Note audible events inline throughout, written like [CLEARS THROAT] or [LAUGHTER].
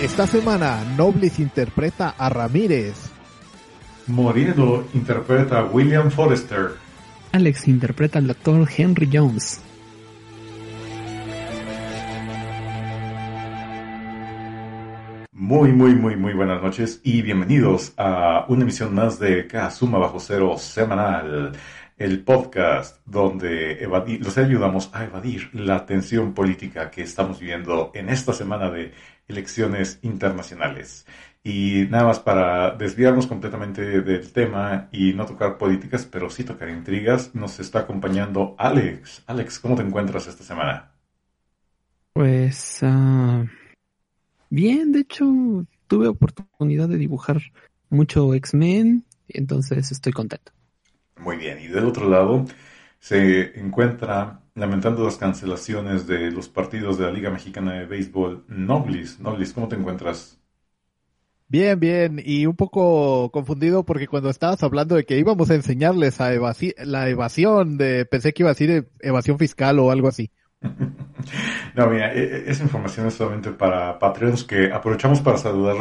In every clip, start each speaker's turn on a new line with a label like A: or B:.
A: Esta semana, Noblis interpreta a Ramírez.
B: Morielo interpreta a William Forrester.
C: Alex interpreta al doctor Henry Jones.
B: Muy, muy, muy, muy buenas noches y bienvenidos a una emisión más de Kazuma Bajo Cero Semanal, el podcast donde evadir, los ayudamos a evadir la tensión política que estamos viviendo en esta semana de elecciones internacionales. Y nada más para desviarnos completamente del tema y no tocar políticas, pero sí tocar intrigas, nos está acompañando Alex. Alex, ¿cómo te encuentras esta semana?
C: Pues uh, bien, de hecho tuve oportunidad de dibujar mucho X-Men, entonces estoy contento.
B: Muy bien, y del otro lado se encuentra lamentando las cancelaciones de los partidos de la Liga Mexicana de Béisbol Noblis. Noblis, ¿cómo te encuentras?
A: Bien, bien, y un poco confundido porque cuando estabas hablando de que íbamos a enseñarles a la evasión de, pensé que iba a decir evasión fiscal o algo así. [LAUGHS]
B: No, mira, esa información es solamente para Patreons que aprovechamos para saludar,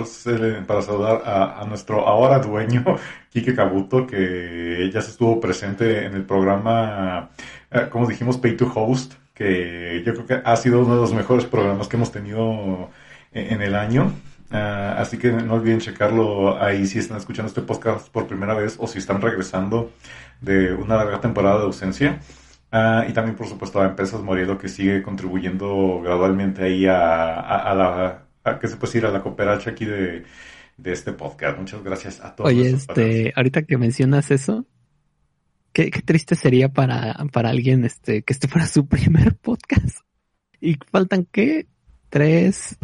B: para saludar a, nuestro ahora dueño, [LAUGHS] Kike Kabuto, que ya se estuvo presente en el programa, como dijimos, Pay to Host, que yo creo que ha sido uno de los mejores programas que hemos tenido en el año. Uh, así que no olviden checarlo ahí si están escuchando este podcast por primera vez o si están regresando de una larga temporada de ausencia. Uh, y también, por supuesto, a Empresas Morielo que sigue contribuyendo gradualmente ahí a, a, a la, a, que se puede decir, a la cooperacha aquí de, de este podcast. Muchas gracias a todos.
C: Oye, este, ahorita que mencionas eso, qué, qué triste sería para, para alguien este, que este fuera su [LAUGHS] primer podcast. Y faltan, ¿qué? ¿Tres?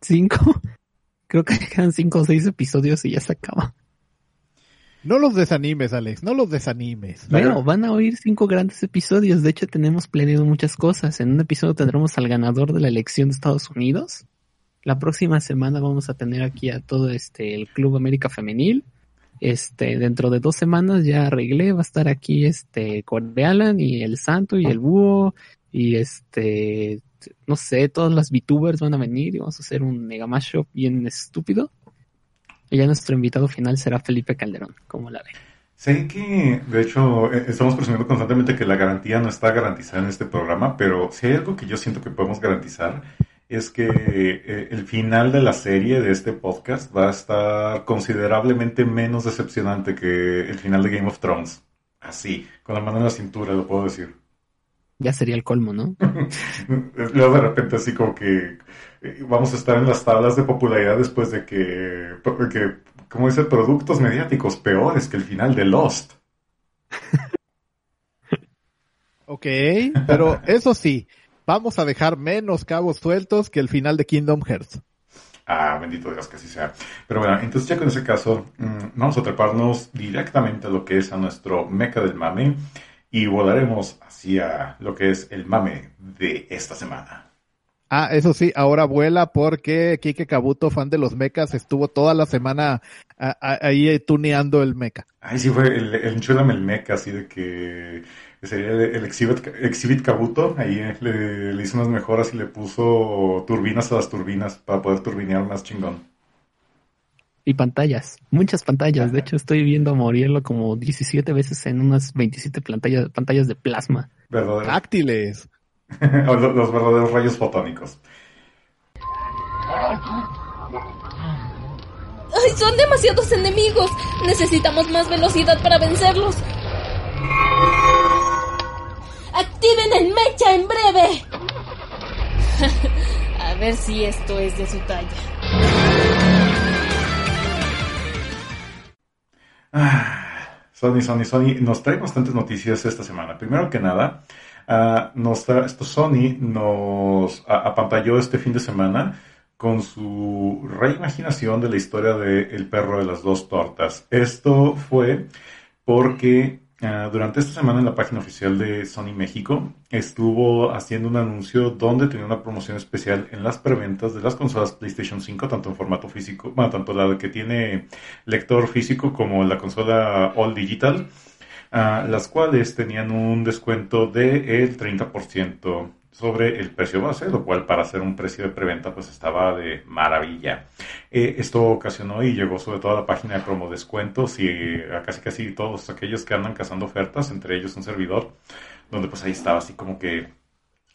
C: ¿Cinco? [LAUGHS] Creo que quedan cinco o seis episodios y ya se acaba.
A: No los desanimes, Alex, no los desanimes.
C: Bueno, van a oír cinco grandes episodios. De hecho, tenemos planeado muchas cosas. En un episodio tendremos al ganador de la elección de Estados Unidos. La próxima semana vamos a tener aquí a todo este el Club América Femenil. Este, dentro de dos semanas ya arreglé, va a estar aquí este Cordealan y el Santo y el Búho y este no sé, todas las VTubers van a venir y vamos a hacer un mega mashup bien estúpido. Y ya nuestro invitado final será Felipe Calderón, como la ve.
B: Sé que, de hecho, estamos presumiendo constantemente que la garantía no está garantizada en este programa, pero si hay algo que yo siento que podemos garantizar es que eh, el final de la serie de este podcast va a estar considerablemente menos decepcionante que el final de Game of Thrones. Así, con la mano en la cintura, lo puedo decir
C: ya sería el colmo, ¿no? [LAUGHS]
B: Luego de repente así como que vamos a estar en las tablas de popularidad después de que, que como dice, productos mediáticos peores que el final de Lost. [LAUGHS]
A: ok, pero eso sí, vamos a dejar menos cabos sueltos que el final de Kingdom Hearts.
B: Ah, bendito Dios que así sea. Pero bueno, entonces ya con ese caso, mmm, vamos a treparnos directamente a lo que es a nuestro meca del mame y volaremos hacia lo que es el mame de esta semana.
A: Ah, eso sí, ahora vuela porque Kike Kabuto, fan de los mechas, estuvo toda la semana a, a, ahí tuneando el mecha.
B: Ay, sí, fue el, el enchúlame el mecha, así de que sería el, el exhibit, exhibit, Kabuto, ahí le, le, hizo unas mejoras y le puso turbinas a las turbinas para poder turbinear más chingón.
C: Y pantallas, muchas pantallas. De hecho, estoy viendo a Morielo como 17 veces en unas 27 pantallas, pantallas de plasma.
A: Táctiles. [LAUGHS]
B: los, los verdaderos rayos fotónicos.
D: ¡Ay, son demasiados enemigos! Necesitamos más velocidad para vencerlos. ¡Activen el mecha en breve! [LAUGHS] A ver si esto es de su talla.
B: Ah, Sony, Sony, Sony nos trae bastantes noticias esta semana. Primero que nada, uh, nos esto Sony nos apantalló este fin de semana con su reimaginación de la historia de El perro de las dos tortas. Esto fue porque ah, durante esta semana en la página oficial de Sony México estuvo haciendo un anuncio donde tenía una promoción especial en las preventas de las consolas PlayStation 5, tanto en formato físico, bueno, tanto la que tiene lector físico como la consola All Digital, las cuales tenían un descuento del 30% sobre el precio base, lo cual para hacer un precio de preventa pues estaba de maravilla. Eh, esto ocasionó y llegó sobre todo a la página de promo descuentos y a casi casi todos aquellos que andan cazando ofertas, entre ellos un servidor, donde pues ahí estaba así como que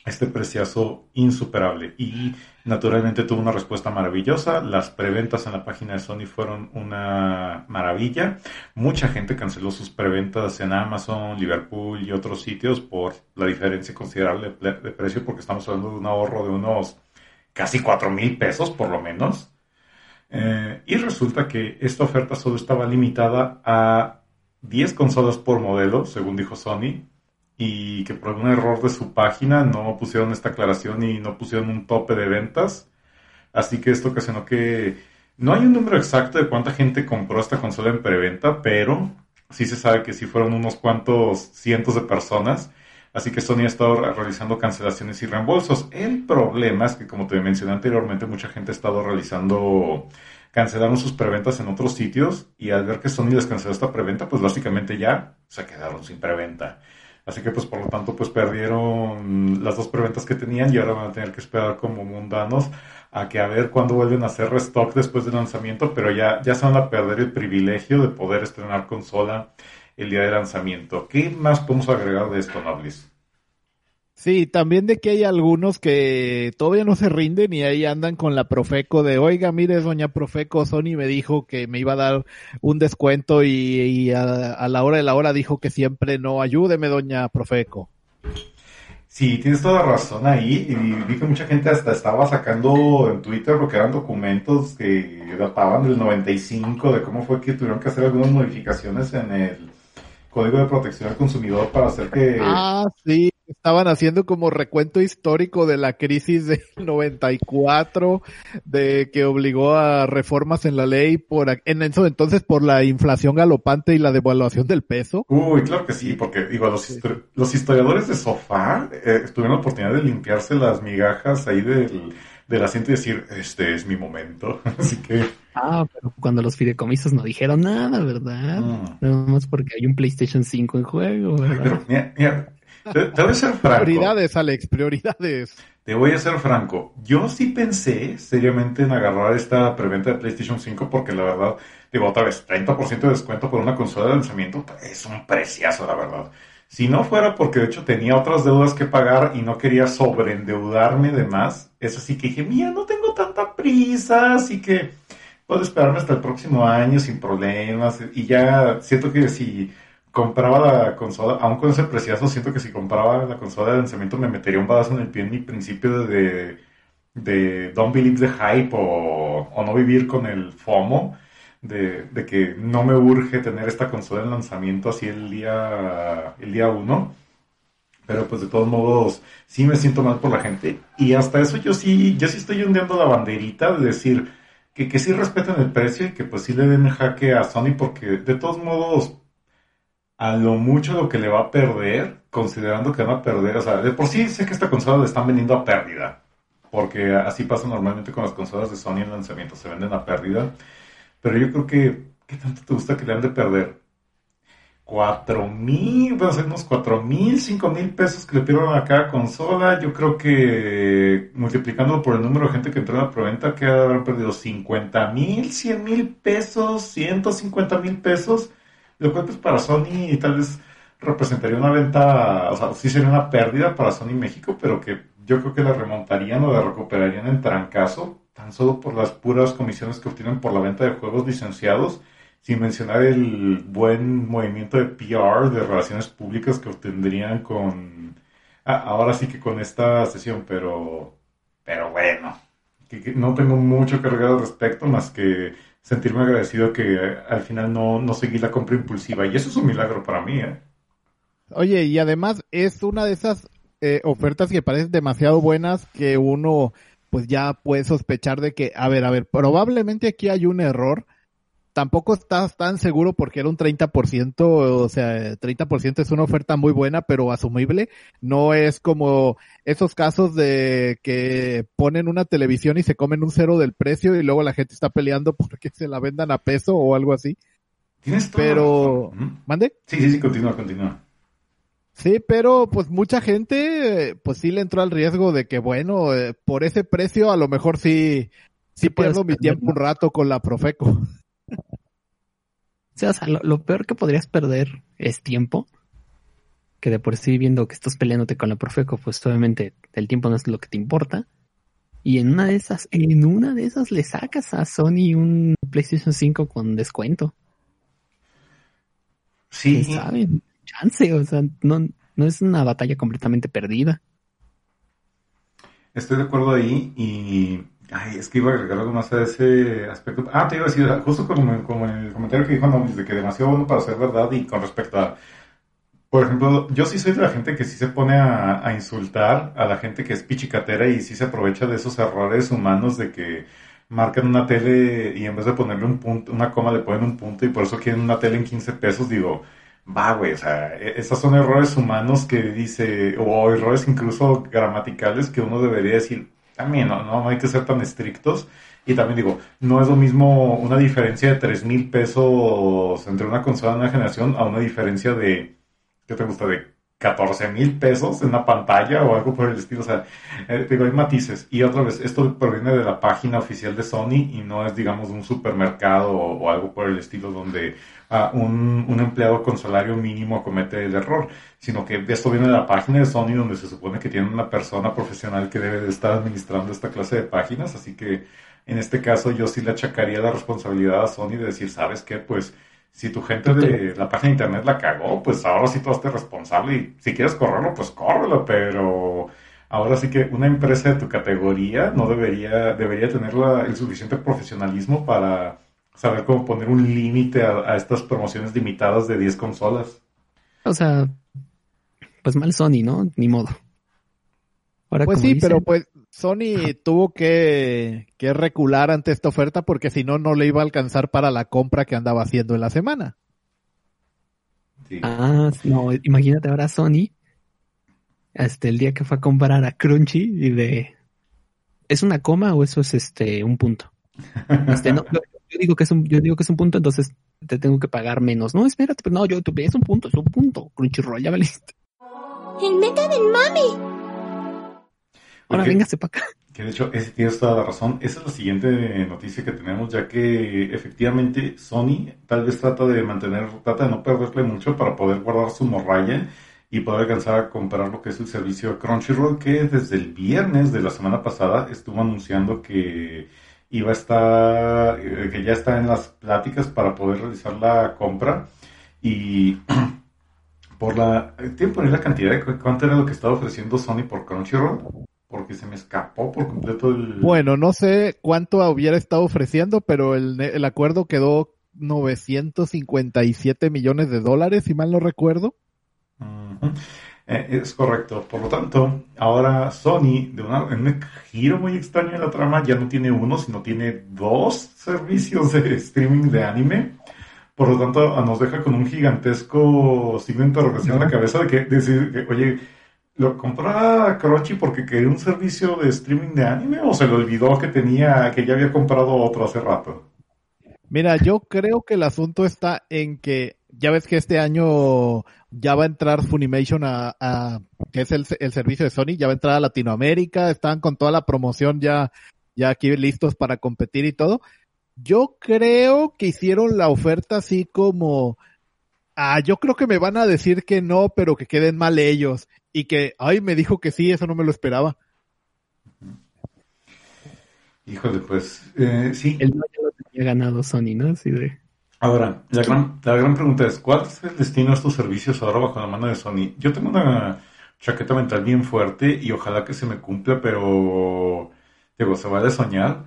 B: este preciazo insuperable y naturalmente tuvo una respuesta maravillosa. Las preventas en la página de Sony fueron una maravilla. Mucha gente canceló sus preventas en Amazon, Liverpool y otros sitios por la diferencia considerable de precio porque estamos hablando de un ahorro de unos casi 4 mil pesos por lo menos. Eh, y resulta que esta oferta solo estaba limitada a 10 consolas por modelo, según dijo Sony, y que por algún error de su página no pusieron esta aclaración y no pusieron un tope de ventas. Así que esto ocasionó que no hay un número exacto de cuánta gente compró esta consola en preventa, pero sí se sabe que sí fueron unos cuantos cientos de personas. Así que Sony ha estado realizando cancelaciones y reembolsos. El problema es que, como te mencioné anteriormente, mucha gente ha estado realizando, cancelaron sus preventas en otros sitios y al ver que Sony les canceló esta preventa, pues básicamente ya se quedaron sin preventa. Así que pues por lo tanto pues perdieron las dos preventas que tenían y ahora van a tener que esperar como mundanos a que a ver cuándo vuelven a hacer restock después del lanzamiento, pero ya, ya se van a perder el privilegio de poder estrenar consola el día de lanzamiento. ¿Qué más podemos agregar de esto, Noblis?
A: Sí, también de que hay algunos que todavía no se rinden y ahí andan con la Profeco de, oiga, mire, doña Profeco, Sony me dijo que me iba a dar un descuento y, a, la hora de la hora dijo que siempre no, ayúdeme, doña Profeco.
B: Sí, tienes toda razón ahí y vi que mucha gente hasta estaba sacando en Twitter lo que eran documentos que databan del 95 de cómo fue que tuvieron que hacer algunas modificaciones en el Código de Protección al Consumidor para hacer que...
A: Ah, sí, estaban haciendo como recuento histórico de la crisis del [LAUGHS] 94, de que obligó a reformas en la ley por en eso entonces por la inflación galopante y la devaluación del peso.
B: Uy, claro que sí, porque digo, los, los historiadores de sofá eh, tuvieron la oportunidad de limpiarse las migajas ahí del, del asiento y decir, este es mi momento. [LAUGHS] Así que...
C: Ah, pero cuando los fideicomisos no dijeron nada, ¿verdad? Mm. Nada más porque hay un PlayStation 5 en juego, ¿verdad?
B: mira, mira, te, voy a ser franco.
A: Prioridades, Alex, prioridades.
B: Te voy a ser franco. Yo sí pensé seriamente en agarrar esta preventa de PlayStation 5 porque la verdad, digo otra vez, 30% de descuento por una consola de lanzamiento es un preciazo, la verdad. Si no fuera porque de hecho tenía otras deudas que pagar y no quería sobreendeudarme de más, es así que dije, mira, no tengo tanta prisa, así que puedo esperarme hasta el próximo año sin problemas. Y ya siento que si compraba la consola, aún con ese preciazo, siento que si compraba la consola de lanzamiento me metería un badazo en el pie en mi principio de, de Don't Believe the Hype o, o no vivir con el FOMO. De, de, que no me urge tener esta consola en lanzamiento así el día el día uno pero pues de todos modos sí me siento mal por la gente y hasta eso yo sí yo sí estoy ondeando la banderita de decir que, que sí respeten el precio y que pues sí le den jaque a Sony porque de todos modos a lo mucho lo que le va a perder, considerando que va a perder, o sea, de por sí sé que esta consola le están vendiendo a pérdida, porque así pasa normalmente con las consolas de Sony en lanzamiento, se venden a pérdida, pero yo creo que, ¿qué tanto te gusta que le han de perder? Cuatro mil, bueno, ser unos cuatro mil, cinco mil pesos que le pierden a cada consola. Yo creo que multiplicando por el número de gente que entró en la preventa, que habrán perdido 50 mil, 100 mil pesos, 150 mil pesos lo cual pues para Sony tal vez representaría una venta, o sea, sí sería una pérdida para Sony México, pero que yo creo que la remontarían o la recuperarían en trancazo, tan solo por las puras comisiones que obtienen por la venta de juegos licenciados, sin mencionar el buen movimiento de PR, de relaciones públicas que obtendrían con, ah, ahora sí que con esta sesión, pero, pero bueno, no tengo mucho que al respecto, más que sentirme agradecido que eh, al final no, no seguí la compra impulsiva. Y eso es un milagro para mí, ¿eh?
A: Oye, y además es una de esas eh, ofertas que parecen demasiado buenas que uno pues ya puedes sospechar de que, a ver, a ver, probablemente aquí hay un error. Tampoco estás tan seguro porque era un 30%, o sea, 30% es una oferta muy buena, pero asumible. No es como esos casos de que ponen una televisión y se comen un cero del precio y luego la gente está peleando [LAUGHS] porque se la vendan a peso o algo así.
B: Tienes toda la
A: Pero. ¿mande?
B: Sí, sí, sí, continúa, continúa.
A: Sí, pero pues mucha gente, pues sí le entró al riesgo de que, bueno, eh, por ese precio a lo mejor sí, sí pierdo mi tiempo un rato con la Profeco.
C: Sí, o sea, lo, lo peor que podrías perder es tiempo. Que de por sí viendo que estás peleándote con la Profeco, pues obviamente el tiempo no es lo que te importa. Y en una de esas, en una de esas le sacas a Sony un PlayStation 5 con descuento.
B: Sí,
C: ¿Quién sabe? Chance, o sea, no, no es una batalla completamente perdida.
B: Estoy de acuerdo ahí y ay, es que iba a agregar algo más a ese aspecto. Ah, te iba a decir, justo como, como en el comentario que dijo Nomis, de que demasiado bueno para ser verdad y con respecto a, por ejemplo, yo sí soy de la gente que sí se pone a, a insultar a la gente que es pichicatera y sí se aprovecha de esos errores humanos de que marcan una tele y en vez de ponerle un punto, una coma le ponen un punto y por eso quieren una tele en 15 pesos, digo, va, güey, o sea, e- esos son errores humanos que dice, o errores incluso gramaticales que uno debería decir, también, no, no, no hay que ser tan estrictos. Y también digo, no es lo mismo una diferencia de 3 mil pesos entre una consola de una generación a una diferencia de, ¿qué te gusta? De 14 mil pesos en una pantalla o algo por el estilo. O sea, eh, digo, hay matices. Y otra vez, esto proviene de la página oficial de Sony y no es, digamos, un supermercado o, o algo por el estilo donde un, un empleado con salario mínimo comete el error, sino que esto viene de la página de Sony donde se supone que tiene una persona profesional que debe de estar administrando esta clase de páginas. Así que en este caso yo sí le achacaría la responsabilidad a Sony de decir, ¿sabes qué? Pues si tu gente de la página de internet la cagó, pues ahora sí tú estés responsable y si quieres correrlo, pues córrelo, pero ahora sí que una empresa de tu categoría no debería, debería tener la- el suficiente profesionalismo para saber cómo poner un límite a, a estas promociones limitadas de 10 consolas.
C: O sea, pues mal Sony, ¿no? Ni modo. Ahora,
A: Pues sí,
C: dicen,
A: pero pues Sony tuvo que, que recular ante esta oferta porque si no, no le iba a alcanzar para la compra que andaba haciendo en la semana.
B: Sí.
C: Ah, no, imagínate ahora Sony, hasta el día que fue a comprar a Crunchy y de... ¿Es una coma o eso es este un punto? [LAUGHS] Este, no, yo, digo que es un, yo digo que es un punto, entonces te tengo que pagar menos. No, espérate, pero no, yo tú es un punto, es un punto. Crunchyroll, ya valiste.
D: El meta del mami.
C: Ahora
B: Ok.
C: véngase para acá.
B: Que de hecho, ese tienes toda la razón. Esa es la siguiente noticia que tenemos, ya que efectivamente Sony tal vez trata de mantener, trata de no perderle mucho para poder guardar su morralla y poder alcanzar a comprar lo que es el servicio de Crunchyroll, que desde el viernes de la semana pasada estuvo anunciando que iba a estar, eh, que ya está en las pláticas para poder realizar la compra y [CLEARS THROAT] por la, ¿tienen por ahí la cantidad de cu- cuánto era lo que estaba ofreciendo Sony por Crunchyroll? Porque se me escapó por completo el...
A: Bueno, no sé cuánto hubiera estado ofreciendo, pero el, el acuerdo quedó 957 millones de dólares, si mal no recuerdo.
B: Ujú. Eh, es correcto. Por lo tanto, ahora Sony, de una, en un giro muy extraño en la trama, ya no tiene uno, sino tiene dos servicios de streaming de anime. Por lo tanto, nos deja con un gigantesco signo de interrogación en la cabeza de que decir que, oye, ¿lo compró Crunchy porque quería un servicio de streaming de anime o se le olvidó que tenía, que ya había comprado otro hace rato?
A: Mira, yo creo que el asunto está en que ya ves que este año ya va a entrar Funimation a, a que es el, el servicio de Sony, ya va a entrar a Latinoamérica, están con toda la promoción ya, ya aquí listos para competir y todo. Yo creo que hicieron la oferta así como, ah, yo creo que me van a decir que no, pero que queden mal ellos. Y que, ay, me dijo que sí, eso no me lo esperaba.
B: Híjole, pues eh, sí.
C: El no ya lo tenía ganado Sony, ¿no? Así de...
B: Ahora, la gran, la gran pregunta es, ¿cuál es el destino de estos servicios ahora bajo la mano de Sony? Yo tengo una chaqueta mental bien fuerte y ojalá que se me cumpla, pero digo, se vale soñar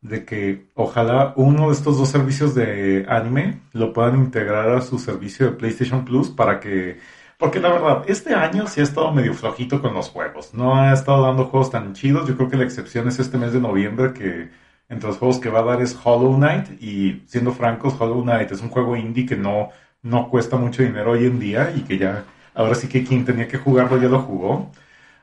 B: de que ojalá uno de estos dos servicios de anime lo puedan integrar a su servicio de PlayStation Plus para que Porque la verdad, este año sí ha estado medio flojito con los juegos. No ha estado dando juegos tan chidos. Yo creo que la excepción es este mes de noviembre que entre los juegos que va a dar es Hollow Knight. Y siendo francos, Hollow Knight es un juego indie que no, no cuesta mucho dinero hoy en día y que ya, ahora sí que quien tenía que jugarlo ya lo jugó.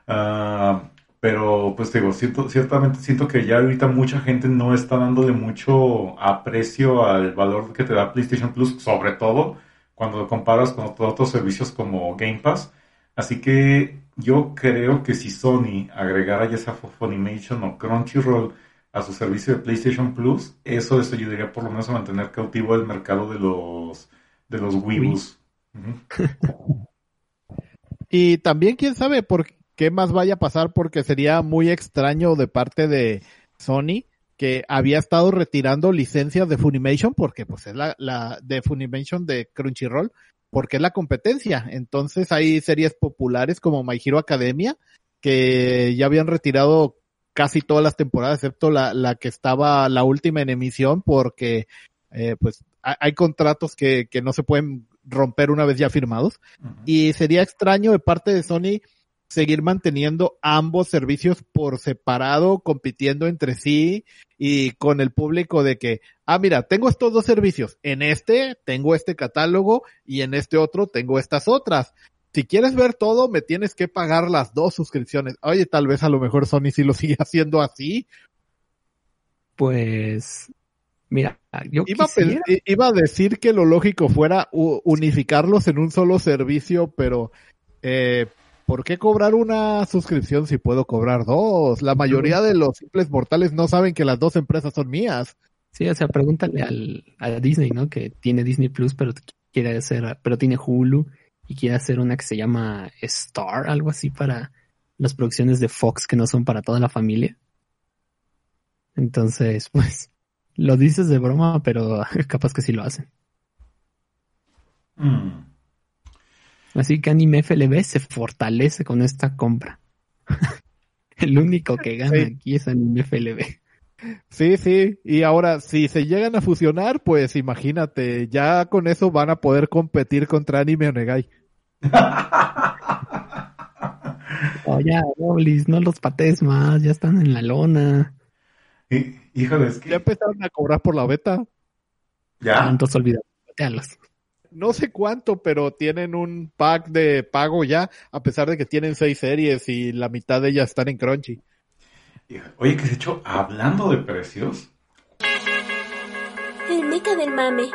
B: Ah, pero pues digo, siento, ciertamente siento que ya ahorita mucha gente no está dándole mucho aprecio al valor que te da PlayStation Plus, sobre todo cuando lo comparas con otros servicios como Game Pass. Así que yo creo que si Sony agregara ya sea Funimation o Crunchyroll a su servicio de PlayStation Plus, eso les ayudaría por lo menos a mantener cautivo el mercado de los de los Wiibus. [LAUGHS]
A: y también quién sabe por qué más vaya a pasar porque sería muy extraño de parte de Sony que había estado retirando licencias de Funimation porque pues es la, la de Funimation de Crunchyroll porque es la competencia. Entonces hay series populares como My Hero Academia que ya habían retirado casi todas las temporadas excepto la, la que estaba la última en emisión porque eh, pues hay contratos que, que no se pueden romper una vez ya firmados. Y sería extraño de parte de Sony seguir manteniendo ambos servicios por separado, compitiendo entre sí y con el público de que, ah, mira, tengo estos dos servicios, en este tengo este catálogo y en este otro tengo estas otras. Si quieres ver todo, me tienes que pagar las dos suscripciones. Oye, tal vez a lo mejor Sony sí lo [LAUGHS] sigue haciendo así.
C: Pues, mira, yo
A: iba, iba a decir que lo lógico fuera unificarlos en un solo servicio, pero eh, ¿por qué cobrar una suscripción si puedo cobrar dos? La mayoría de los simples mortales no saben que las dos empresas son mías.
C: Sí, o sea, pregúntale al, a Disney, ¿no? Que tiene Disney Plus, pero quiere hacer, pero tiene Hulu y quiere hacer una que se llama Star, algo así para las producciones de Fox que no son para toda la familia. Entonces, [LAUGHS] pues, lo dices de broma, pero [LAUGHS] capaz que sí lo hacen. Mm. Así que Anime FLB se fortalece con esta compra. [LAUGHS] El único que gana aquí es Anime FLB.
A: Sí, sí. Y ahora, si se llegan a fusionar, pues imagínate, ya con eso van a poder competir contra Anime Onegai. [LAUGHS]
C: oh, ya, no los pates más, ya están en la lona.
B: híjole, es que...
A: Ya empezaron a cobrar por la beta.
C: Ya. Entonces olvidaron,
A: no sé cuánto, pero tienen un pack de pago ya, a pesar de que tienen seis series y la mitad de ellas están en Crunchy.
B: Oye, que de hecho, hablando de precios.
D: El meca del mame.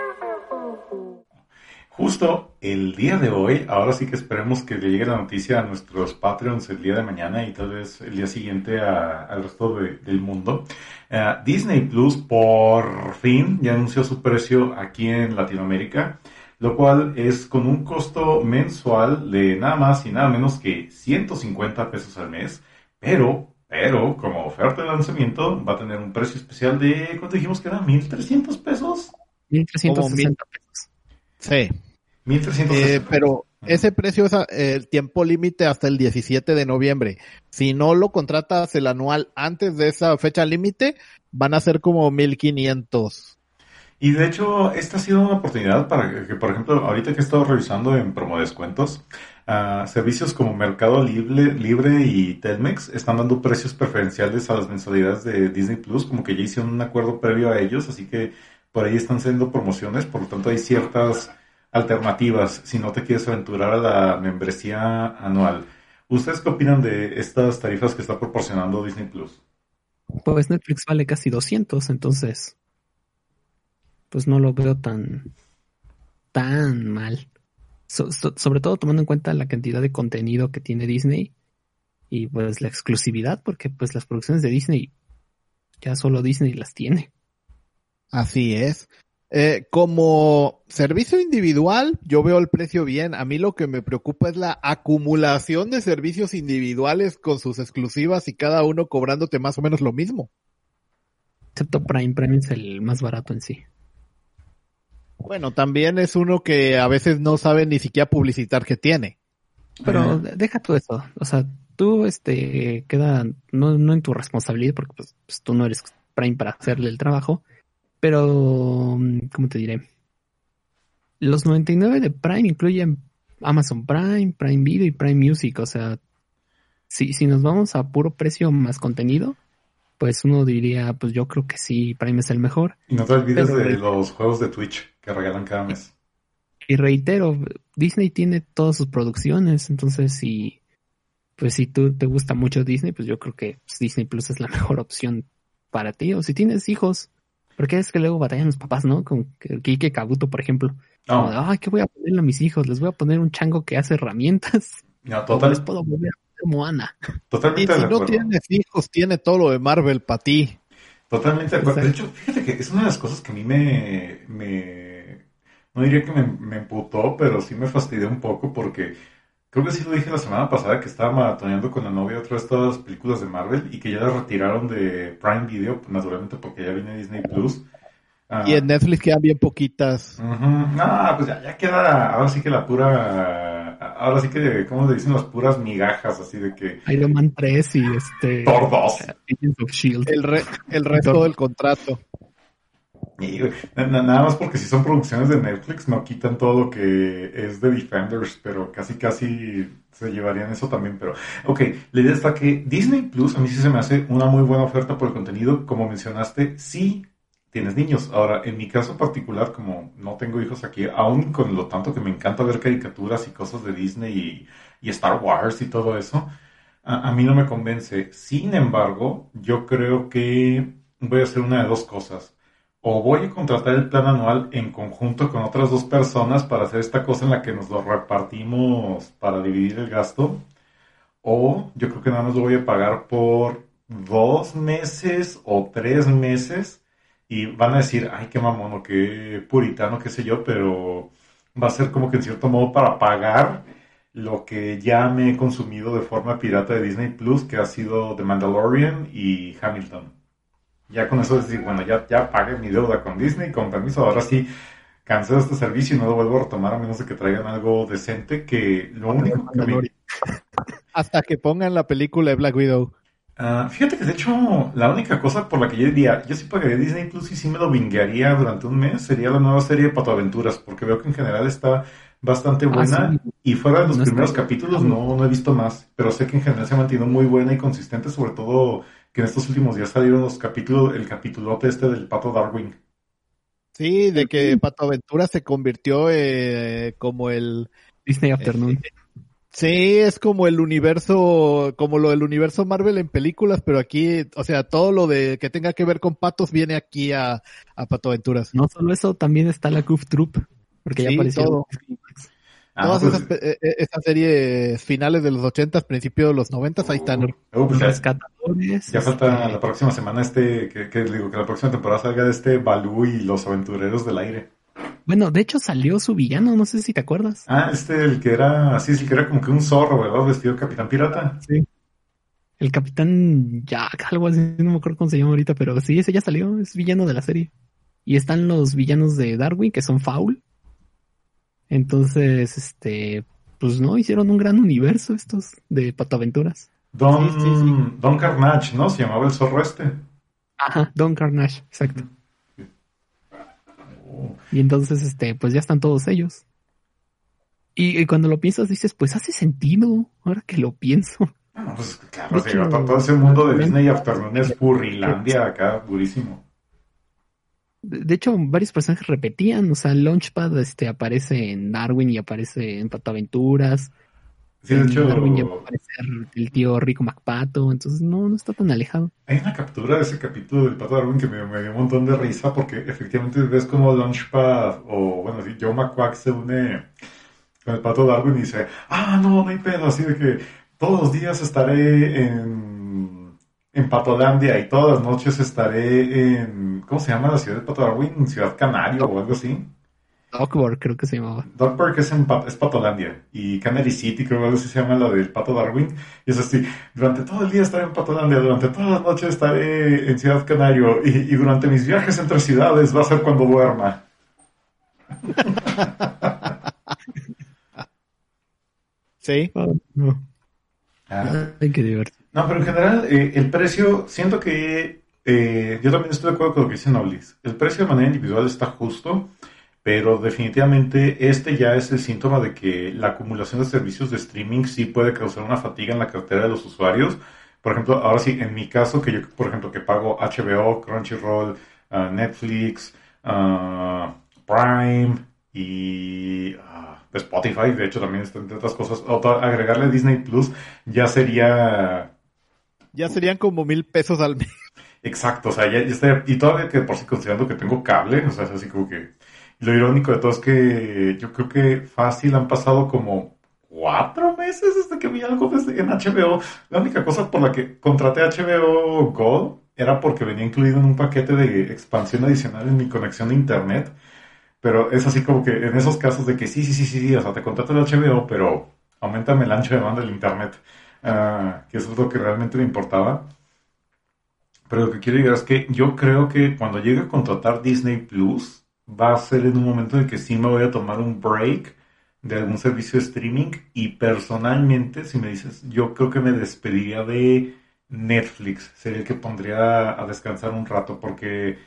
B: Justo el día de hoy, ahora sí que esperemos que le llegue la noticia a nuestros Patreons el día de mañana y tal vez el día siguiente al resto del mundo. Eh, Disney Plus por fin ya anunció su precio aquí en Latinoamérica lo cual es con un costo mensual de nada más y nada menos que 150 pesos al mes, pero, pero como oferta de lanzamiento va a tener un precio especial de, ¿cuánto dijimos que era? ¿1300 pesos?
C: 1360 pesos.
A: Sí.
B: 1360
A: eh, pero ese precio es el tiempo límite hasta el 17 de noviembre. Si no lo contratas el anual antes de esa fecha límite, van a ser como 1500.
B: Y de hecho, esta ha sido una oportunidad para que, por ejemplo, ahorita que he estado revisando en promo descuentos, uh, servicios como Mercado Libre, Libre y Telmex están dando precios preferenciales a las mensualidades de Disney Plus, como que ya hicieron un acuerdo previo a ellos, así que por ahí están siendo promociones, por lo tanto hay ciertas alternativas si no te quieres aventurar a la membresía anual. ¿Ustedes qué opinan de estas tarifas que está proporcionando Disney Plus?
C: Pues Netflix vale casi 200, entonces pues no lo veo tan, tan mal. Sobre todo tomando en cuenta la cantidad de contenido que tiene Disney y pues la exclusividad, porque pues las producciones de Disney ya solo Disney las tiene.
A: Así es. Eh, como servicio individual, yo veo el precio bien. A mí lo que me preocupa es la acumulación de servicios individuales con sus exclusivas y cada uno cobrándote más o menos lo mismo.
C: Excepto Prime, Prime es el más barato en sí.
A: Bueno, también es uno que a veces no sabe ni siquiera publicitar que tiene.
C: Pero deja tú eso. O sea, tú, este, queda no, no en tu responsabilidad porque pues, pues, tú no eres Prime para hacerle el trabajo. Pero, ¿cómo te diré? Los 99 de Prime incluyen Amazon Prime, Prime Video y Prime Music. O sea, si, si nos vamos a puro precio más contenido, pues uno diría, pues yo creo que sí, Prime es el mejor.
B: Y no te olvides de los juegos de Twitch que regalan cada mes.
C: Y reitero, Disney tiene todas sus producciones, entonces si, pues si tú te gusta mucho Disney, pues yo creo que pues, Disney Plus es la mejor opción para ti. O si tienes hijos, porque es que luego batallan los papás, ¿no? Con que- Kike Kabuto, por ejemplo. Como de,
B: No,
C: Ay, ¿qué voy a ponerle a mis hijos? Les voy a poner un chango que hace herramientas.
B: no, [LAUGHS]
C: ¿Cómo
B: total-
C: les puedo volver a Moana?
A: Y
B: totalmente
A: si
B: de
A: no
B: acuerdo.
A: tienes hijos, tiene todo lo de Marvel para ti.
B: Totalmente de acuerdo. De hecho, fíjate que es una de las cosas que a mí me, me no diría que me, me emputó, pero sí me fastidió un poco porque creo que sí lo dije la semana pasada que estaba maratoneando con la novia otra de estas películas de Marvel y que ya las retiraron de Prime Video, pues, naturalmente porque ya viene Disney Plus. Ah,
A: Y en Netflix quedan bien poquitas.
B: No, pues ya, ya queda, ahora sí que la pura, ahora sí que, ¿cómo le dicen? Las puras migajas, así de que
C: Iron Man 3 y este...
B: Thor 2.
C: Agents of Shield.
A: El, re- el resto del contrato.
B: Y, nada más porque si son producciones de Netflix no quitan todo lo que es de Defenders, pero casi casi se llevarían eso también. Pero, ok, la idea está que Disney Plus a mí sí se me hace una muy buena oferta por el contenido, como mencionaste, sí tienes niños. Ahora, en mi caso particular, como no tengo hijos aquí, aún con lo tanto que me encanta ver caricaturas y cosas de Disney y, Star Wars y todo eso, a, a mí no me convence. Sin embargo, yo creo que voy a hacer una de dos cosas o voy a contratar el plan anual en conjunto con otras dos personas para hacer esta cosa en la que nos lo repartimos para dividir el gasto, o yo creo que nada más lo voy a pagar por dos meses o tres meses y van a decir, ay, qué mamón o qué puritano, qué sé yo, pero va a ser como que en cierto modo para pagar lo que ya me he consumido de forma pirata de Disney Plus, que ha sido The Mandalorian y Hamilton. Ya con eso decir, bueno, ya, ya pagué mi deuda con Disney, con permiso, ahora sí cancelo este servicio y no lo vuelvo a retomar a menos de que traigan algo decente que lo único que me... [LAUGHS]
A: Hasta que pongan la película de Black Widow.
B: Ah, fíjate que de hecho la única cosa por la que yo diría, yo sí pagaría Disney Plus y sí me lo vinguearía durante un mes, sería la nueva serie de Pato Aventuras, porque veo que en general está bastante buena
C: Ah, sí.
B: y fuera de los
C: No está-
B: primeros capítulos no, no he visto más, pero sé que en general se ha mantenido muy buena y consistente, sobre todo que en estos últimos días salieron los capítulos, el capítulote este del Pato Darwin.
A: Sí, de que Pato Aventura se convirtió eh, como el...
C: Disney Afternoon.
A: Sí, es como el universo, como lo del universo Marvel en películas, pero aquí, o sea, todo lo de que tenga que ver con patos viene aquí a, a Pato Aventuras.
C: No solo eso, también está la Goof Troop, porque ya
A: Sí,
C: apareció.
A: todo.
B: Ah,
A: Todas
B: pues,
A: esas, pe- eh, esas series finales de los ochentas, principios de los noventas, ahí están.
B: oh, pues ya,
C: Rescatadores.
B: ya falta la próxima semana este, que, que digo que la próxima temporada salga de este Balú y los aventureros del aire.
C: Bueno, de hecho salió su villano, no sé si te acuerdas.
B: Ah, este, el que era, sí, sí, que era como que un zorro, ¿verdad? Vestido Capitán Pirata.
C: Sí. El Capitán Jack, algo así, no me acuerdo cómo se llama ahorita, pero sí, ese ya salió, es villano de la serie. Y están los villanos de Darwin, que son Foul. Entonces, este, pues no, hicieron un gran universo estos de Patoaventuras.
B: Don,
A: Sí, sí, sí.
B: Don Carnage, ¿no? Se llamaba el zorro este.
C: Ajá, Don Carnage, exacto. Y entonces, este, pues ya están todos ellos. Y, y cuando lo piensas, dices, pues hace sentido, ahora que lo pienso.
B: no, pues claro, todo ese mundo de Disney Afternoon es Furrilandia acá, durísimo.
C: De, hecho, varios personajes repetían, o sea, Launchpad este, aparece en Darwin y aparece en Patoaventuras.
B: Sí, de hecho,
C: Darwin a aparecer el tío Rico MacPato, entonces no, no está tan alejado.
B: hay una captura de ese capítulo del Pato Darwin que me, me dio un montón de risa porque efectivamente ves como Launchpad o, bueno, sí, Joe McQuack se une con el Pato Darwin y dice, ah, no, no hay pedo, así de que todos los días estaré en, en Patolandia y todas las noches estaré en, ¿cómo se llama la ciudad de Pato Darwin? Ciudad Canario o algo así.
C: Dogboard creo que se llamaba.
B: Dogpark es, en es Patolandia y Canary City creo que algo así se llama la del Pato Darwin y es así, durante todo el día estaré en Patolandia, durante todas las noches estaré en Ciudad Canario y, y durante mis viajes entre ciudades va a ser cuando duerma. [LAUGHS]
A: Sí.
C: Oh, no.
B: Ah,
C: Ay, qué divertido.
B: No, pero en general, eh, el precio, siento que eh, yo también estoy de acuerdo con lo que dice Noblis. El precio de manera individual está justo, pero definitivamente este ya es el síntoma de que la acumulación de servicios de streaming sí puede causar una fatiga en la cartera de los usuarios. Por ejemplo, ahora sí, en mi caso, que yo, por ejemplo, que pago HBO, Crunchyroll, uh, Netflix, uh, Prime y uh, Spotify, de hecho también entre otras cosas, agregarle Disney Plus ya sería...
A: Ya serían como mil pesos al mes.
B: Exacto, o sea, ya, ya estaría, y todavía que por si considerando que tengo cable, o sea, es así como que lo irónico de todo es que yo creo que fácil han pasado como cuatro meses desde que vi algo desde, en HBO. La única cosa por la que contraté HBO Gold era porque venía incluido en un paquete de expansión adicional en mi conexión de internet. Pero es así como que en esos casos de que sí, sí, sí, sí, o sea, te contrato el HBO, pero aumentame el ancho de banda del internet, uh, que eso es lo que realmente me importaba. Pero lo que quiero decir es que yo creo que cuando llegue a contratar Disney Plus, va a ser en un momento en que sí me voy a tomar un break de algún servicio de streaming y personalmente, si me dices, yo creo que me despediría de Netflix, sería el que pondría a descansar un rato porque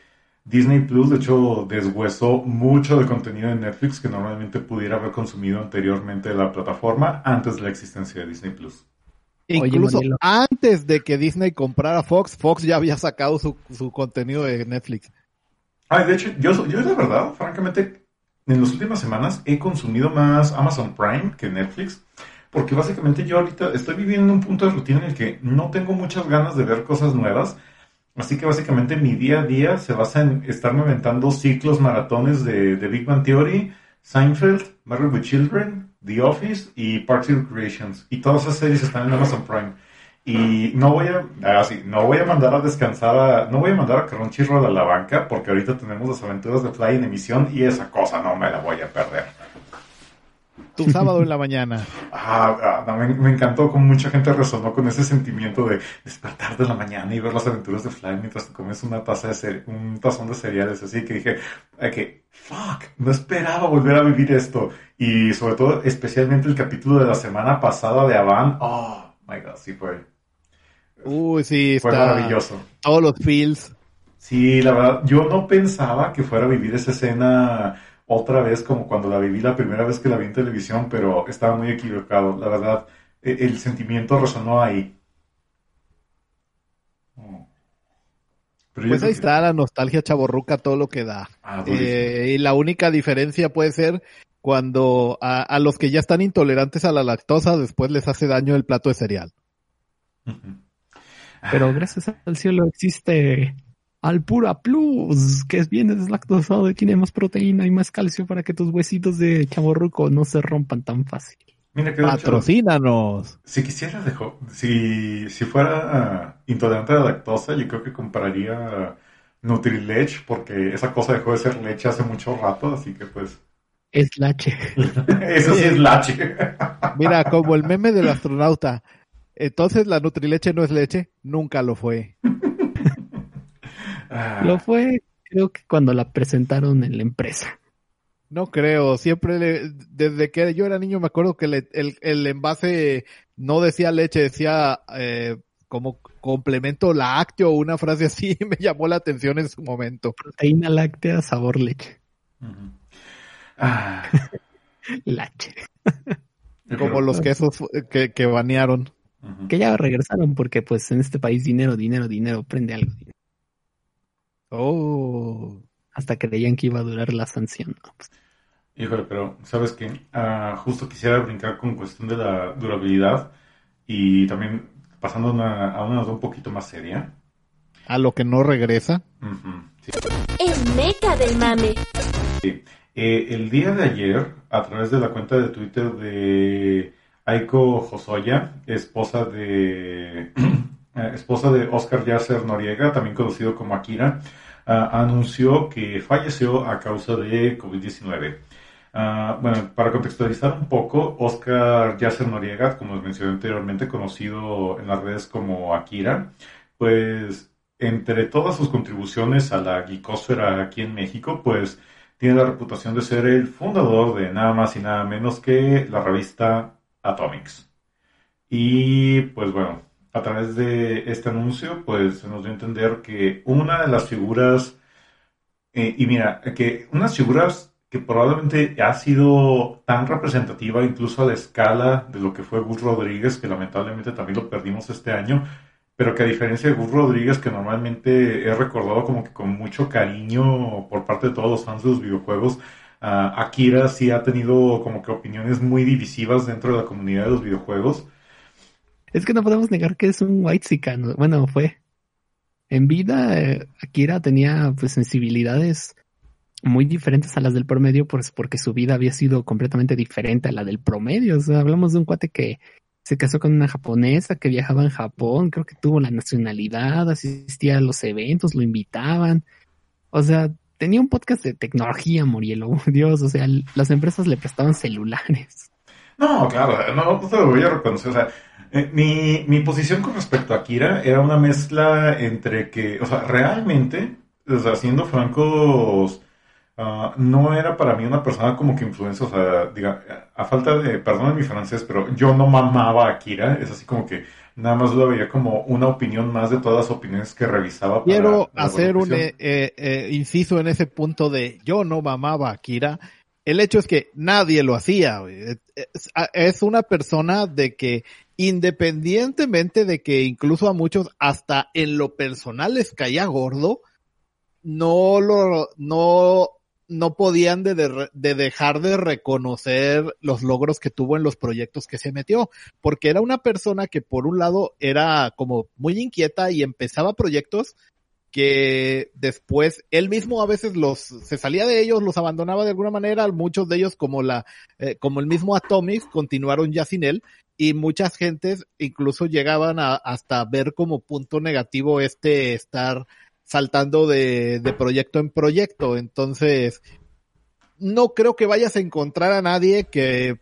B: Disney Plus de hecho deshuesó mucho del contenido de Netflix que normalmente pudiera haber consumido anteriormente de la plataforma antes de la existencia de Disney Plus.
A: Incluso antes de que Disney comprara Fox, Fox ya había sacado su, su contenido de Netflix.
B: Ay, de hecho, yo, yo la verdad, francamente, en las últimas semanas he consumido más Amazon Prime que Netflix, porque básicamente yo ahorita estoy viviendo un punto de rutina en el que no tengo muchas ganas de ver cosas nuevas, así que básicamente mi día a día se basa en estarme aventando ciclos maratones de, de Big Bang Theory, Seinfeld, Married with Children, The Office y Parks and Recreations, y todas esas series están en Amazon Prime. Y no voy a, así, ah, no voy a mandar a descansar a, no voy a mandar a Crunchyroll a la banca porque ahorita tenemos las aventuras de Fly en emisión y esa cosa no me la voy a perder.
A: Tu sábado en la mañana.
B: Ah, ah me, encantó como mucha gente resonó con ese sentimiento de despertar de la mañana y ver las aventuras de Fly mientras te comes una taza de un tazón de cereales. Así que dije, que, fuck, no esperaba volver a vivir esto. Y sobre todo, especialmente el capítulo de la semana pasada de Avan. Oh, my god, sí fue
A: Uy, sí,
B: fue maravilloso.
A: Todos los feels.
B: Sí, la verdad, yo no pensaba que fuera a vivir esa escena otra vez como cuando la viví la primera vez que la vi en televisión, pero estaba muy equivocado. La verdad, e, el sentimiento resonó ahí.
A: pues ahí está la nostalgia chaborruca, todo lo que da. Ah, eh, y la única diferencia puede ser cuando a, los que ya están intolerantes a la lactosa después les hace daño el plato de cereal.
C: Pero gracias al cielo existe Alpura Plus, que es bien deslactosado y tiene más proteína y más calcio para que tus huesitos de chaborruco no se rompan tan fácil.
A: Mira que Patrocínanos.
B: si quisiera, si, si fuera intolerante a la lactosa, yo creo que compraría Nutrilech, porque esa cosa dejó de ser leche hace mucho rato, así que pues...
C: Es lache. [LAUGHS]
B: Eso sí es lache.
A: Mira, como el meme del astronauta. Entonces la Nutrileche no es leche, nunca lo fue. [LAUGHS]
C: Ah. lo fue, creo que cuando la presentaron en la empresa.
A: No creo, siempre desde que yo era niño me acuerdo que el, envase no decía leche, decía eh, como complemento lácteo o una frase así, [LAUGHS] me llamó la atención en su momento.
C: Proteína láctea, sabor leche.
B: Ah. [LAUGHS]
C: Lache.
A: como los quesos que, que banearon.
C: Que ya regresaron porque pues en este país dinero, dinero, dinero, prende algo.
A: Oh.
C: Hasta creían que iba a durar la sanción. Pues.
B: Híjole, pero sabes que ah, justo quisiera brincar con cuestión de la durabilidad y también pasando a una un poquito más seria.
A: A lo que no regresa.
D: El meca del mame.
B: Eh, el día de ayer, a través de la cuenta de Twitter de Aiko Josoya, esposa de, [CLEARS THROAT] eh, esposa de Oscar Yasser Noriega, también conocido como Akira, ah, anunció que falleció a causa de COVID-19. Ah, bueno, para contextualizar un poco, Oscar Yasser Noriega, como les mencioné anteriormente, conocido en las redes como Akira, pues entre todas sus contribuciones a la geekosfera aquí en México, pues tiene la reputación de ser el fundador de nada más y nada menos que la revista Atomics. Y pues bueno, a través de este anuncio, pues se nos dio a entender que una de las figuras, eh, y mira, que unas figuras que probablemente ha sido tan representativa incluso a la escala de lo que fue Gus Rodríguez, que lamentablemente también lo perdimos este año, pero que a diferencia de Gus Rodríguez, que normalmente he recordado como que con mucho cariño por parte de todos los fans de los videojuegos, Akira sí ha tenido como que opiniones muy divisivas dentro de la comunidad de los videojuegos.
C: Es que no podemos negar que es un white. Bueno, fue. En vida, eh, Akira tenía pues sensibilidades muy diferentes a las del promedio, pues porque su vida había sido completamente diferente a la del promedio. O sea, hablamos de un cuate que se casó con una japonesa que viajaba en Japón, creo que tuvo la nacionalidad, asistía a los eventos, lo invitaban. O sea, tenía un podcast de tecnología, Morielo. [LAUGHS] Dios, o sea, las empresas le prestaban celulares.
B: No, claro, no, te lo voy a reconocer. O sea, eh, mi, mi posición con respecto a Kira era una mezcla entre que, o sea, realmente, o sea, siendo francos, Ah, no era para mí una persona como que influencia, o sea, diga, a falta de, perdón mi francés, pero yo no mamaba a Kira, es así como que nada más lo veía como una opinión más de todas las opiniones que revisaba.
A: Quiero hacer un eh, eh, inciso en ese punto de yo no mamaba a Kira. El hecho es que nadie lo hacía. Es una persona de que independientemente de que incluso a muchos hasta en lo personal les caía gordo, no lo, no no podían de, de, dejar de reconocer los logros que tuvo en los proyectos que se metió, porque era una persona que por un lado era como muy inquieta y empezaba proyectos que después él mismo a veces los se salía de ellos, los abandonaba de alguna manera, muchos de ellos como la eh, como el mismo Atomics continuaron ya sin él y muchas gentes incluso llegaban a hasta ver como punto negativo este estar saltando de, proyecto en proyecto. Entonces, no creo que vayas a encontrar a nadie que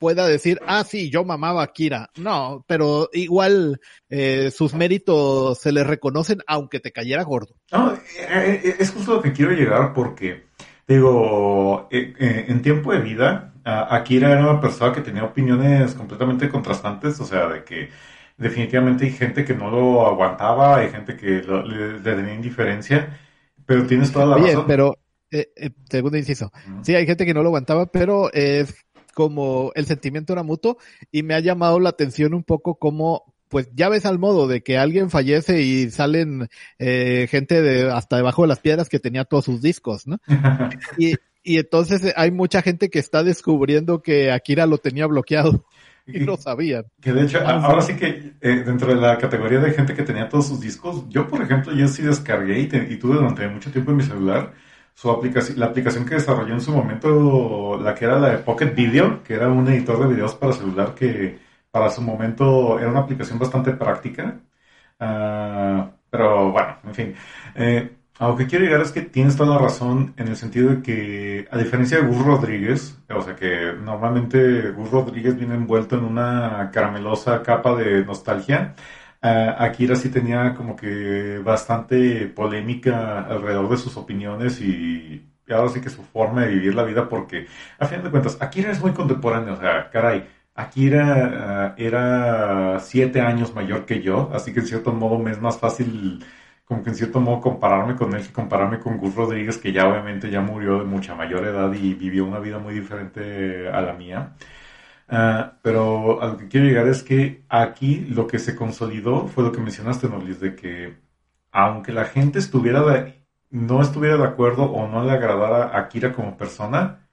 A: pueda decir, ah, sí, yo mamaba a Kira. No, pero igual eh, sus méritos se les reconocen aunque te cayera gordo.
B: No, eh, eh, es justo lo que quiero llegar porque, digo, en tiempo de vida, Akira era una persona que tenía opiniones completamente contrastantes, o sea, de que definitivamente hay gente que no lo aguantaba, hay gente que le, tenía indiferencia, pero tienes toda la Oye, razón.
A: pero, eh, eh, segundo inciso, sí, hay gente que no lo aguantaba, pero es como el sentimiento era mutuo y me ha llamado la atención un poco como pues ya ves al modo de que alguien fallece y salen eh, gente de hasta debajo de las piedras que tenía todos sus discos, ¿no? [LAUGHS] y, y entonces hay mucha gente que está descubriendo que Akira lo tenía bloqueado. [LAUGHS] y no sabían.
B: Que de hecho, ahora sí que eh, dentro de la categoría de gente que tenía todos sus discos, yo por ejemplo, yo sí descargué y, tuve durante mucho tiempo en mi celular su aplicación, la aplicación que desarrolló en su momento, la que era la de Pocket Video, que era un editor de videos para celular que para su momento era una aplicación bastante práctica. Ah, pero bueno, en fin. Eh, a lo que quiero llegar es que tienes toda la razón en el sentido de que, a diferencia de Gus Rodríguez, o sea que normalmente Gus Rodríguez viene envuelto en una caramelosa capa de nostalgia, uh, Akira sí tenía como que bastante polémica alrededor de sus opiniones y, ahora sí que su forma de vivir la vida, porque a fin de cuentas, Akira es muy contemporáneo, o sea, caray. Akira uh, era siete años mayor que yo, así que en cierto modo me es más fácil como que en cierto modo compararme con él compararme con Gus Rodríguez, que ya obviamente ya murió de mucha mayor edad y vivió una vida muy diferente a la mía. Ah, pero a lo que quiero llegar es que aquí lo que se consolidó fue lo que mencionaste, Nolis, de que aunque la gente estuviera no estuviera de acuerdo o no le agradara a Akira como persona,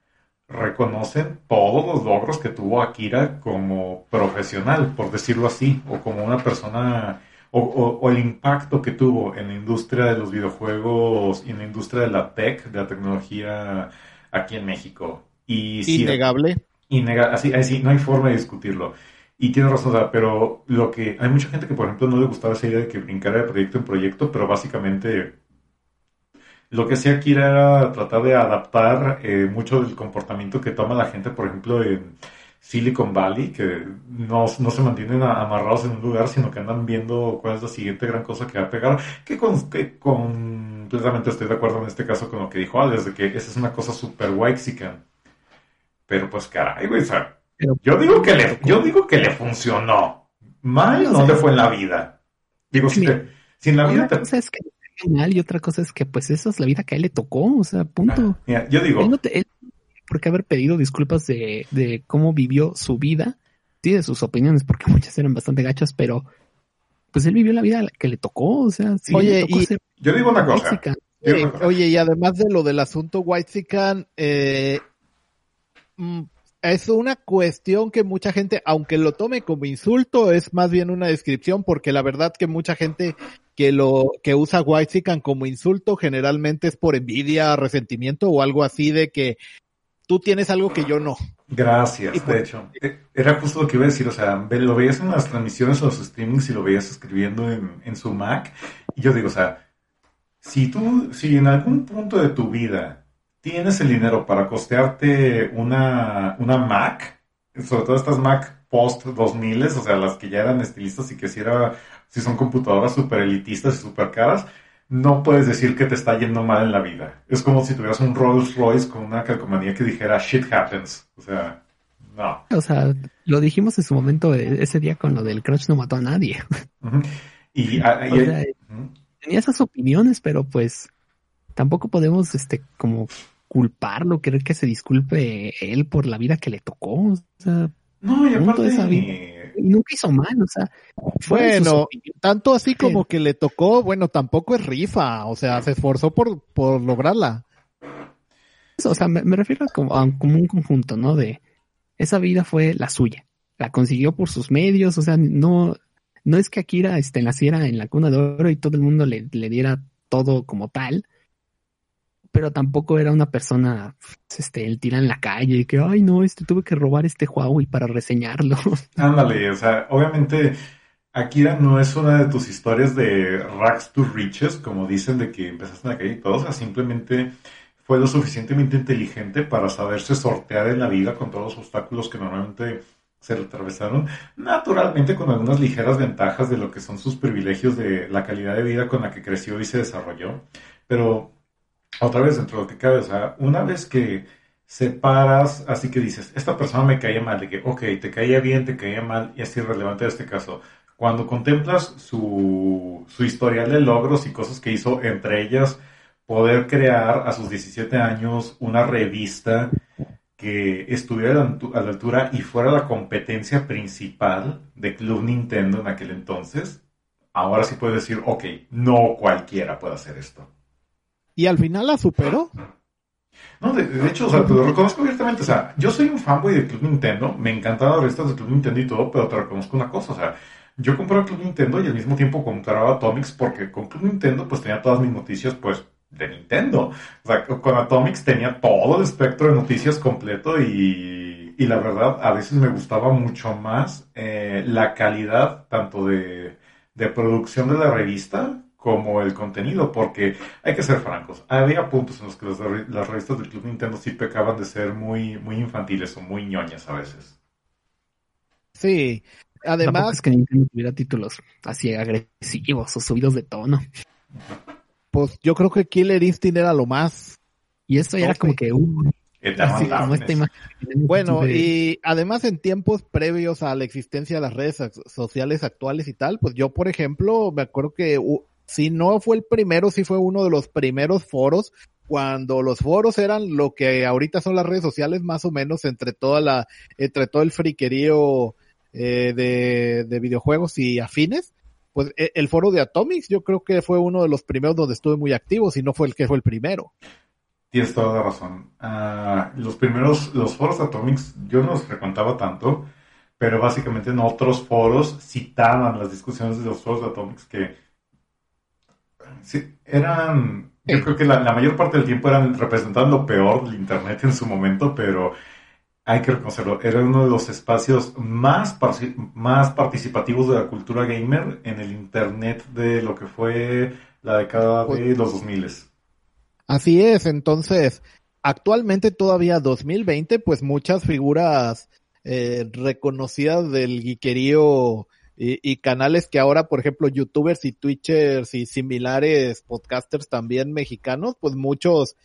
B: reconocen todos los logros que tuvo Akira como profesional, por decirlo así, o como una persona o, el impacto que tuvo en la industria de los videojuegos y en la industria de la tech, de la tecnología aquí en México. Y
A: Innegable.
B: así, así, no hay forma de discutirlo. Y tiene razón, pero lo que hay mucha gente que, por ejemplo, no le gustaba esa idea de que brincara de proyecto en proyecto, pero básicamente lo que hacía aquí era tratar de adaptar eh, mucho del comportamiento que toma la gente, por ejemplo, en Silicon Valley, que no, se mantienen amarrados en un lugar, sino que andan viendo cuál es la siguiente gran cosa que va a pegar, que, con, que completamente estoy de acuerdo en este caso con lo que dijo Alex, de que esa es una cosa super waxican. Pero pues caray, güey, yo digo que le, yo digo que le funcionó. Mal no le fue en la vida. Digo, si, en la vida
C: te... cosa es que mal y otra cosa es que pues eso es la vida que a él le tocó, o sea, punto.
B: yo digo
C: por qué haber pedido disculpas de, de cómo vivió su vida. Tiene sus opiniones, porque [LAUGHS] muchas eran bastante gachas, pero pues él vivió la vida que le tocó, o sea, sí,
A: Oye,
C: le tocó
A: y-
C: ser
B: Yo digo cosa.
A: Eh,
B: una cosa.
A: oye, y además de lo del asunto Whitezican, eh, mm, es una cuestión que mucha gente, aunque lo tome como insulto, es más bien una descripción, porque la verdad que mucha gente que lo que usa Whitezican como insulto generalmente es por envidia, resentimiento o algo así de que tú tienes algo que yo no.
B: Gracias,
A: por-
B: de hecho. Eh, Era justo lo que iba a decir, o sea, lo veías en las transmisiones o los streamings y lo veías escribiendo en, en su Mac. Y yo digo, o sea, si tú, si en algún punto de tu vida tienes el dinero para costearte una, una Mac, sobre todo estas Mac post 2000, o sea, las que ya eran estilistas y que si era, si son computadoras super elitistas y super caras, no puedes decir que te está yendo mal en la vida. Es como si tuvieras un Rolls Royce con una calcomanía que dijera shit happens. O sea, no.
C: O sea, lo dijimos en su momento eh, ese día con lo del Crush no mató a nadie.
B: Y, [LAUGHS] a- y-
C: O sea,
B: Ujú.
C: tenía esas opiniones, pero pues tampoco podemos, este, como culparlo, querer que se disculpe él por la vida que le tocó. O sea,
B: no, y aparte,
C: de esa vida. Y nunca hizo mal, o sea,
A: Bueno, tanto así como que le tocó, bueno, tampoco es rifa, o sea, se esforzó por, por lograrla.
C: o sea, me, me refiero a como, a como un conjunto, ¿no? De esa vida fue la suya, la consiguió por sus medios, o sea, no, no es que Akira este, naciera en la cuna de oro y todo el mundo le, le diera todo como tal, pero tampoco era una persona, este, el tira en la calle, que, ay, no, este, tuve que robar este Huawei para reseñarlo. [LAUGHS]
B: Ándale, o sea, obviamente Akira no es una de tus historias de rags to riches, como dicen, de que empezaste en la calle y todo, o sea, simplemente fue lo suficientemente inteligente para saberse sortear en la vida con todos los obstáculos que normalmente se atravesaron, naturalmente con algunas ligeras ventajas de lo que son sus privilegios de la calidad de vida con la que creció y se desarrolló, pero otra vez dentro de lo que cabe, o sea, una vez que separas, así que dices, esta persona me caía mal, de que, ok, te caía bien, te caía mal, y es irrelevante este caso. Cuando contemplas su, su historial de logros y cosas que hizo, entre ellas, poder crear a sus 17 años una revista que estuviera a la altura y fuera la competencia principal de Club Nintendo en aquel entonces, ahora sí puedes decir, ok, no cualquiera puede hacer esto.
A: Y al final la superó.
B: No, de, de hecho, o sea, te lo reconozco abiertamente. O sea, yo soy un fanboy de Club Nintendo. Me encantan las revistas de Club Nintendo y todo, pero te reconozco una cosa. O sea, yo compraba Club Nintendo y al mismo tiempo compraba Atomics porque con Club Nintendo pues tenía todas mis noticias pues de Nintendo. O sea, con Atomics tenía todo el espectro de noticias completo y, y la verdad a veces me gustaba mucho más eh, la calidad tanto de, de producción de la revista como el contenido, porque hay que ser francos, había puntos en los que las, las revistas del Club Nintendo sí pecaban de ser muy, muy infantiles o muy ñoñas a veces.
A: Sí.
C: Tampoco
A: Además,
C: es que Nintendo tuviera títulos así agresivos o subidos de tono.
A: pues yo creo que Killer Instinct era lo más.
C: Y esto ya era como que, uh, así como esta imagen
A: Bueno,
C: de-
A: y además en tiempos previos a la existencia de las redes so- sociales actuales y tal, pues yo, por ejemplo, me acuerdo que uh, si no fue el primero, sí fue uno de los primeros foros cuando los foros eran lo que ahorita son las redes sociales más o menos entre toda la, entre todo el friquerío eh, de, de videojuegos y afines, pues e- el foro de Atomics yo creo que fue uno de los primeros donde estuve muy activo, si no fue el que fue el primero.
B: Tienes toda la razón. Ah, los primeros, los foros Atomics, yo no los frecuentaba tanto, pero básicamente en otros foros citaban las discusiones de los foros Atomics que sí, eran, yo
A: Sí.
B: creo que la, la mayor parte del tiempo eran representaban lo peor del Internet en su momento, pero hay que reconocerlo, era uno de los espacios más, más participativos de la cultura gamer en el Internet de lo que fue la década de los 2000.
A: Así es, entonces, actualmente todavía 2020, pues muchas figuras eh, reconocidas del geekerío y, y canales que ahora, por ejemplo, youtubers y twitchers y similares podcasters también mexicanos, pues muchos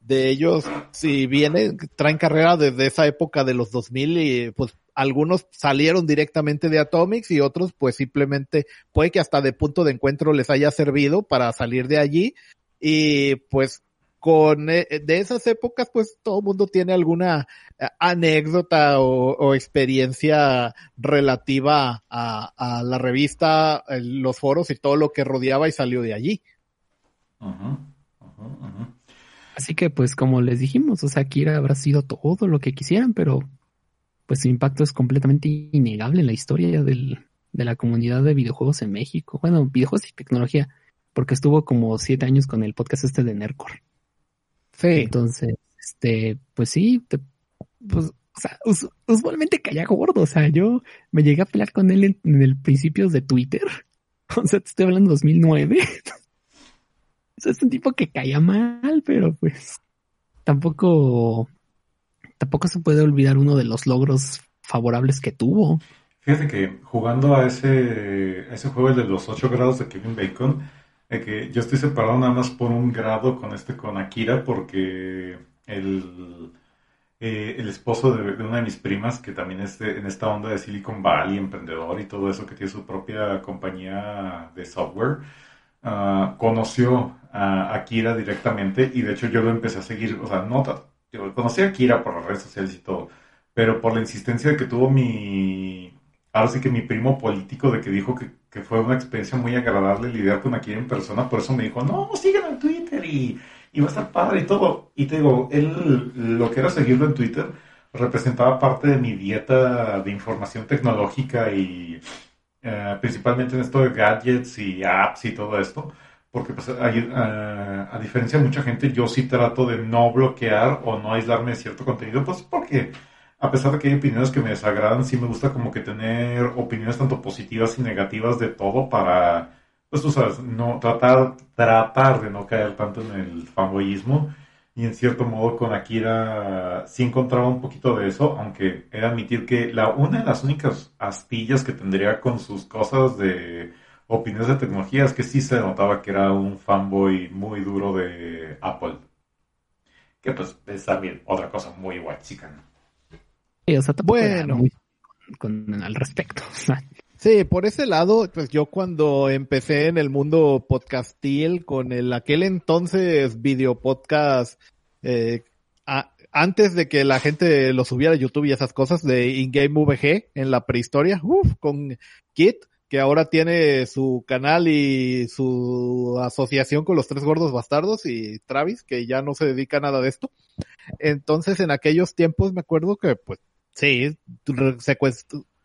A: de ellos, si vienen, traen carrera desde esa época de los 2000 y pues algunos salieron directamente de Atomics y otros pues simplemente puede que hasta de punto de encuentro les haya servido para salir de allí. Y pues con eh, de esas épocas, pues todo el mundo tiene alguna eh, anécdota o, experiencia relativa a, la revista, los foros y todo lo que rodeaba y salió de allí.
C: Así que, pues, como les dijimos, o sea, Kira habrá sido todo lo que quisieran, pero pues su impacto es completamente innegable en la historia del, de la comunidad de videojuegos en México. Bueno, videojuegos y tecnología, porque estuvo como siete años con el podcast este de Nercor. Sí. Entonces, este, pues sí, pues, o sea, usualmente caía gordo. O sea, yo me llegué a pelear con él en, el principios de Twitter. [LAUGHS] O sea, te estoy hablando de 2009. [LAUGHS] o sea, es un tipo que caía mal, pero pues tampoco, tampoco se puede olvidar uno de los logros favorables que tuvo.
B: Fíjate que jugando a ese, ese juego de los 8 grados de Kevin Bacon, que yo estoy separado nada más por un grado con este, con Akira, porque el, eh, el esposo de, una de mis primas, que también es en esta onda de Silicon Valley, emprendedor y todo eso, que tiene su propia compañía de software, ah, conoció a Akira directamente y de hecho yo lo empecé a seguir, o sea, no, yo conocí a Akira por las redes sociales y todo, pero por la insistencia que tuvo mi, ahora sí que mi primo político de que dijo que, fue una experiencia muy agradable lidiar con aquí en persona, por eso me dijo, no, síguelo en Twitter y, va a estar padre y todo. Y te digo, él lo que era seguirlo en Twitter representaba parte de mi dieta de información tecnológica y eh, principalmente en esto de gadgets y apps y todo esto. Porque pues, a, a, diferencia de mucha gente, yo sí trato de no bloquear o no aislarme de cierto contenido, pues porque a pesar de que hay opiniones que me desagradan, sí me gusta como que tener opiniones tanto positivas y negativas de todo para, pues tú sabes, no tratar, tratar de no caer tanto en el fanboyismo. Y en cierto modo con Akira sí encontraba un poquito de eso, aunque he de admitir que la, una de las únicas astillas que tendría con sus cosas de opiniones de tecnología es que sí se notaba que era un fanboy muy duro de Apple. Que pues es también otra cosa muy guay, ¿no?
C: Bueno, con, al respecto. [LAUGHS]
A: Sí, por ese lado, pues yo cuando empecé en el mundo podcastil con el aquel entonces video podcast, eh, antes de que la gente lo subiera a YouTube y esas cosas de InGame VG en la prehistoria, con Kit, que ahora tiene su canal y su asociación con los tres gordos bastardos y Travis, que ya no se dedica a nada de esto. Entonces en aquellos tiempos me acuerdo que pues Sí,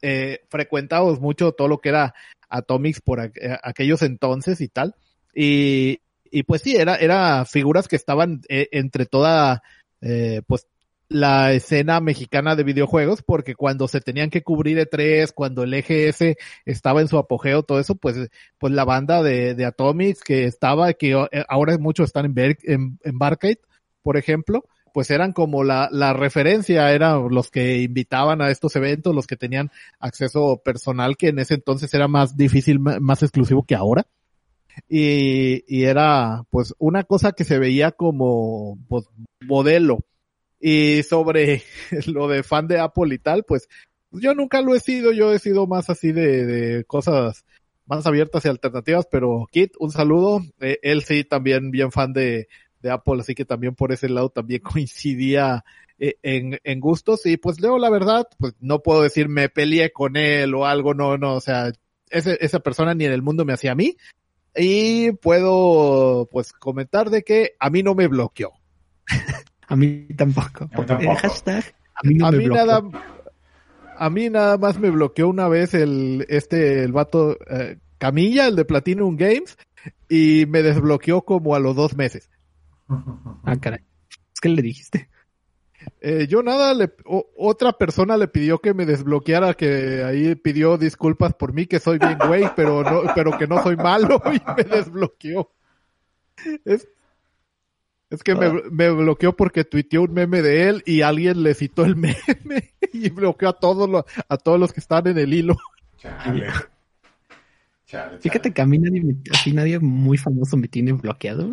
A: eh, mucho todo lo que era Atomics por eh, aquellos entonces y tal. Y, y pues sí, era, era figuras que estaban eh, entre toda, eh, pues, la escena mexicana de videojuegos, porque cuando se tenían que cubrir E3, cuando el EGS estaba en su apogeo, todo eso, pues, pues la banda de, de Atomics que estaba, que ahora muchos están en, en, en Barcade, por ejemplo, pues eran como la, la referencia, eran los que invitaban a estos eventos, los que tenían acceso personal, que en ese entonces era más difícil, más exclusivo que ahora. Y, y era pues una cosa que se veía como pues, modelo. Y sobre [LAUGHS] lo de fan de Apple y tal, pues yo nunca lo he sido, yo he sido más así de, de cosas más abiertas y alternativas, pero Kit, un saludo. Eh, él sí también bien fan de, de Apple, así que también por ese lado también [LAUGHS] coincidía eh, en, en gustos y pues luego la verdad, pues no puedo decir me peleé con él o algo, no, no, o sea, ese, esa persona ni en el mundo me hacía a mí y puedo pues comentar de que a mí no me bloqueó. [LAUGHS]
C: a mí tampoco.
A: a mí, nada a mí nada más me bloqueó una vez el este el vato eh, Camilla, el de Platinum Games y me desbloqueó como a los dos meses.
C: Ah, caray. Es que le dijiste.
A: Eh, yo nada, le, otra persona le pidió que me desbloqueara, que ahí pidió disculpas por mí, que soy bien güey, pero no, pero que no soy malo [LAUGHS] y me desbloqueó. Es, es que me, me, bloqueó porque tuiteó un meme de él y alguien le citó el [LAUGHS] meme y bloqueó a todos los, a todos los que están en el hilo.
C: Fíjate que a mí nadie, así nadie muy famoso me tiene bloqueado.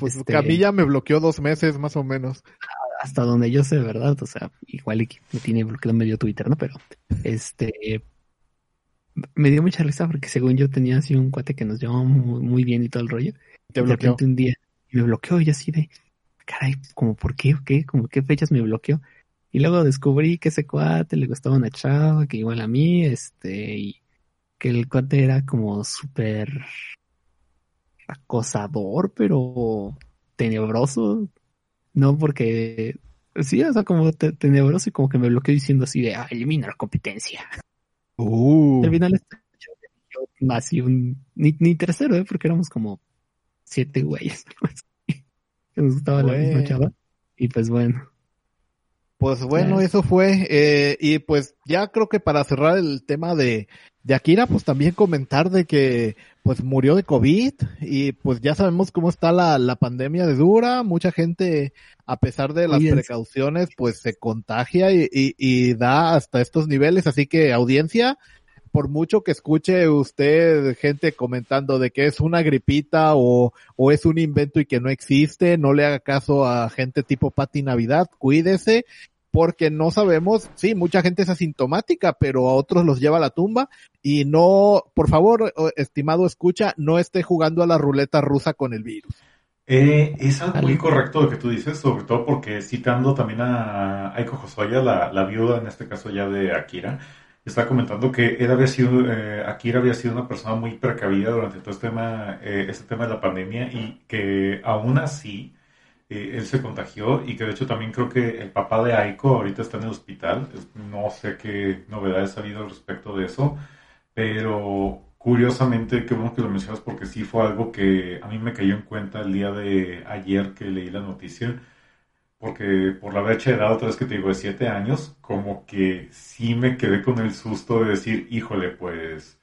A: Pues este, Camilla me bloqueó dos meses más o menos.
C: Hasta donde yo sé, ¿verdad? O sea, igual me tiene bloqueado medio Twitter, ¿no? Pero, este, me dio mucha risa porque según yo tenía así un cuate que nos llevaba muy, bien y todo el rollo. Te bloqueó. un día me bloqueó y así de, caray, como por qué, o qué, como qué fechas me bloqueó. Y luego descubrí que ese cuate le gustaba una chava, que igual a mí, este, y que el cuate era como súper acosador, pero tenebroso. No, porque sí, o sea, como te- tenebroso y como que me bloqueó diciendo así de, ah, elimina la competencia.
A: Uh,
C: Al final este yo nací un, ni, ni tercero, ¿eh? porque éramos como siete güeyes. [LAUGHS] que nos gustaba la misma chava. Y pues bueno,
A: Pues bueno, eso fue. eh, y pues ya creo que para cerrar el tema de, de Akira, pues también comentar de que pues murió de COVID y pues ya sabemos cómo está la, la pandemia de dura. Mucha gente, a pesar de las precauciones, pues se contagia y, y, y da hasta estos niveles. Así que audiencia, por mucho que escuche usted gente comentando de que es una gripita o, o es un invento y que no existe, no le haga caso a gente tipo Pati Navidad, cuídese, porque no sabemos, sí, mucha gente es asintomática, pero a otros los lleva a la tumba y no, por favor, estimado escucha, no esté jugando a la ruleta rusa con el virus.
B: Eh, es algo muy correcto lo que tú dices, sobre todo porque citando también a Aiko Hosoya, la, la viuda en este caso ya de Akira, está comentando que él había sido, eh, Akira había sido una persona muy precavida durante todo este tema, eh, este tema de la pandemia y que aún así eh, él se contagió y que de hecho también creo que el papá de Aiko ahorita está en el hospital. No sé qué novedades ha habido al respecto de eso, pero curiosamente, qué bueno que lo mencionas porque sí fue algo que a mí me cayó en cuenta el día de ayer que leí la noticia, porque por la brecha de edad, otra vez que te digo, de siete años, como que sí me quedé con el susto de decir, híjole, pues...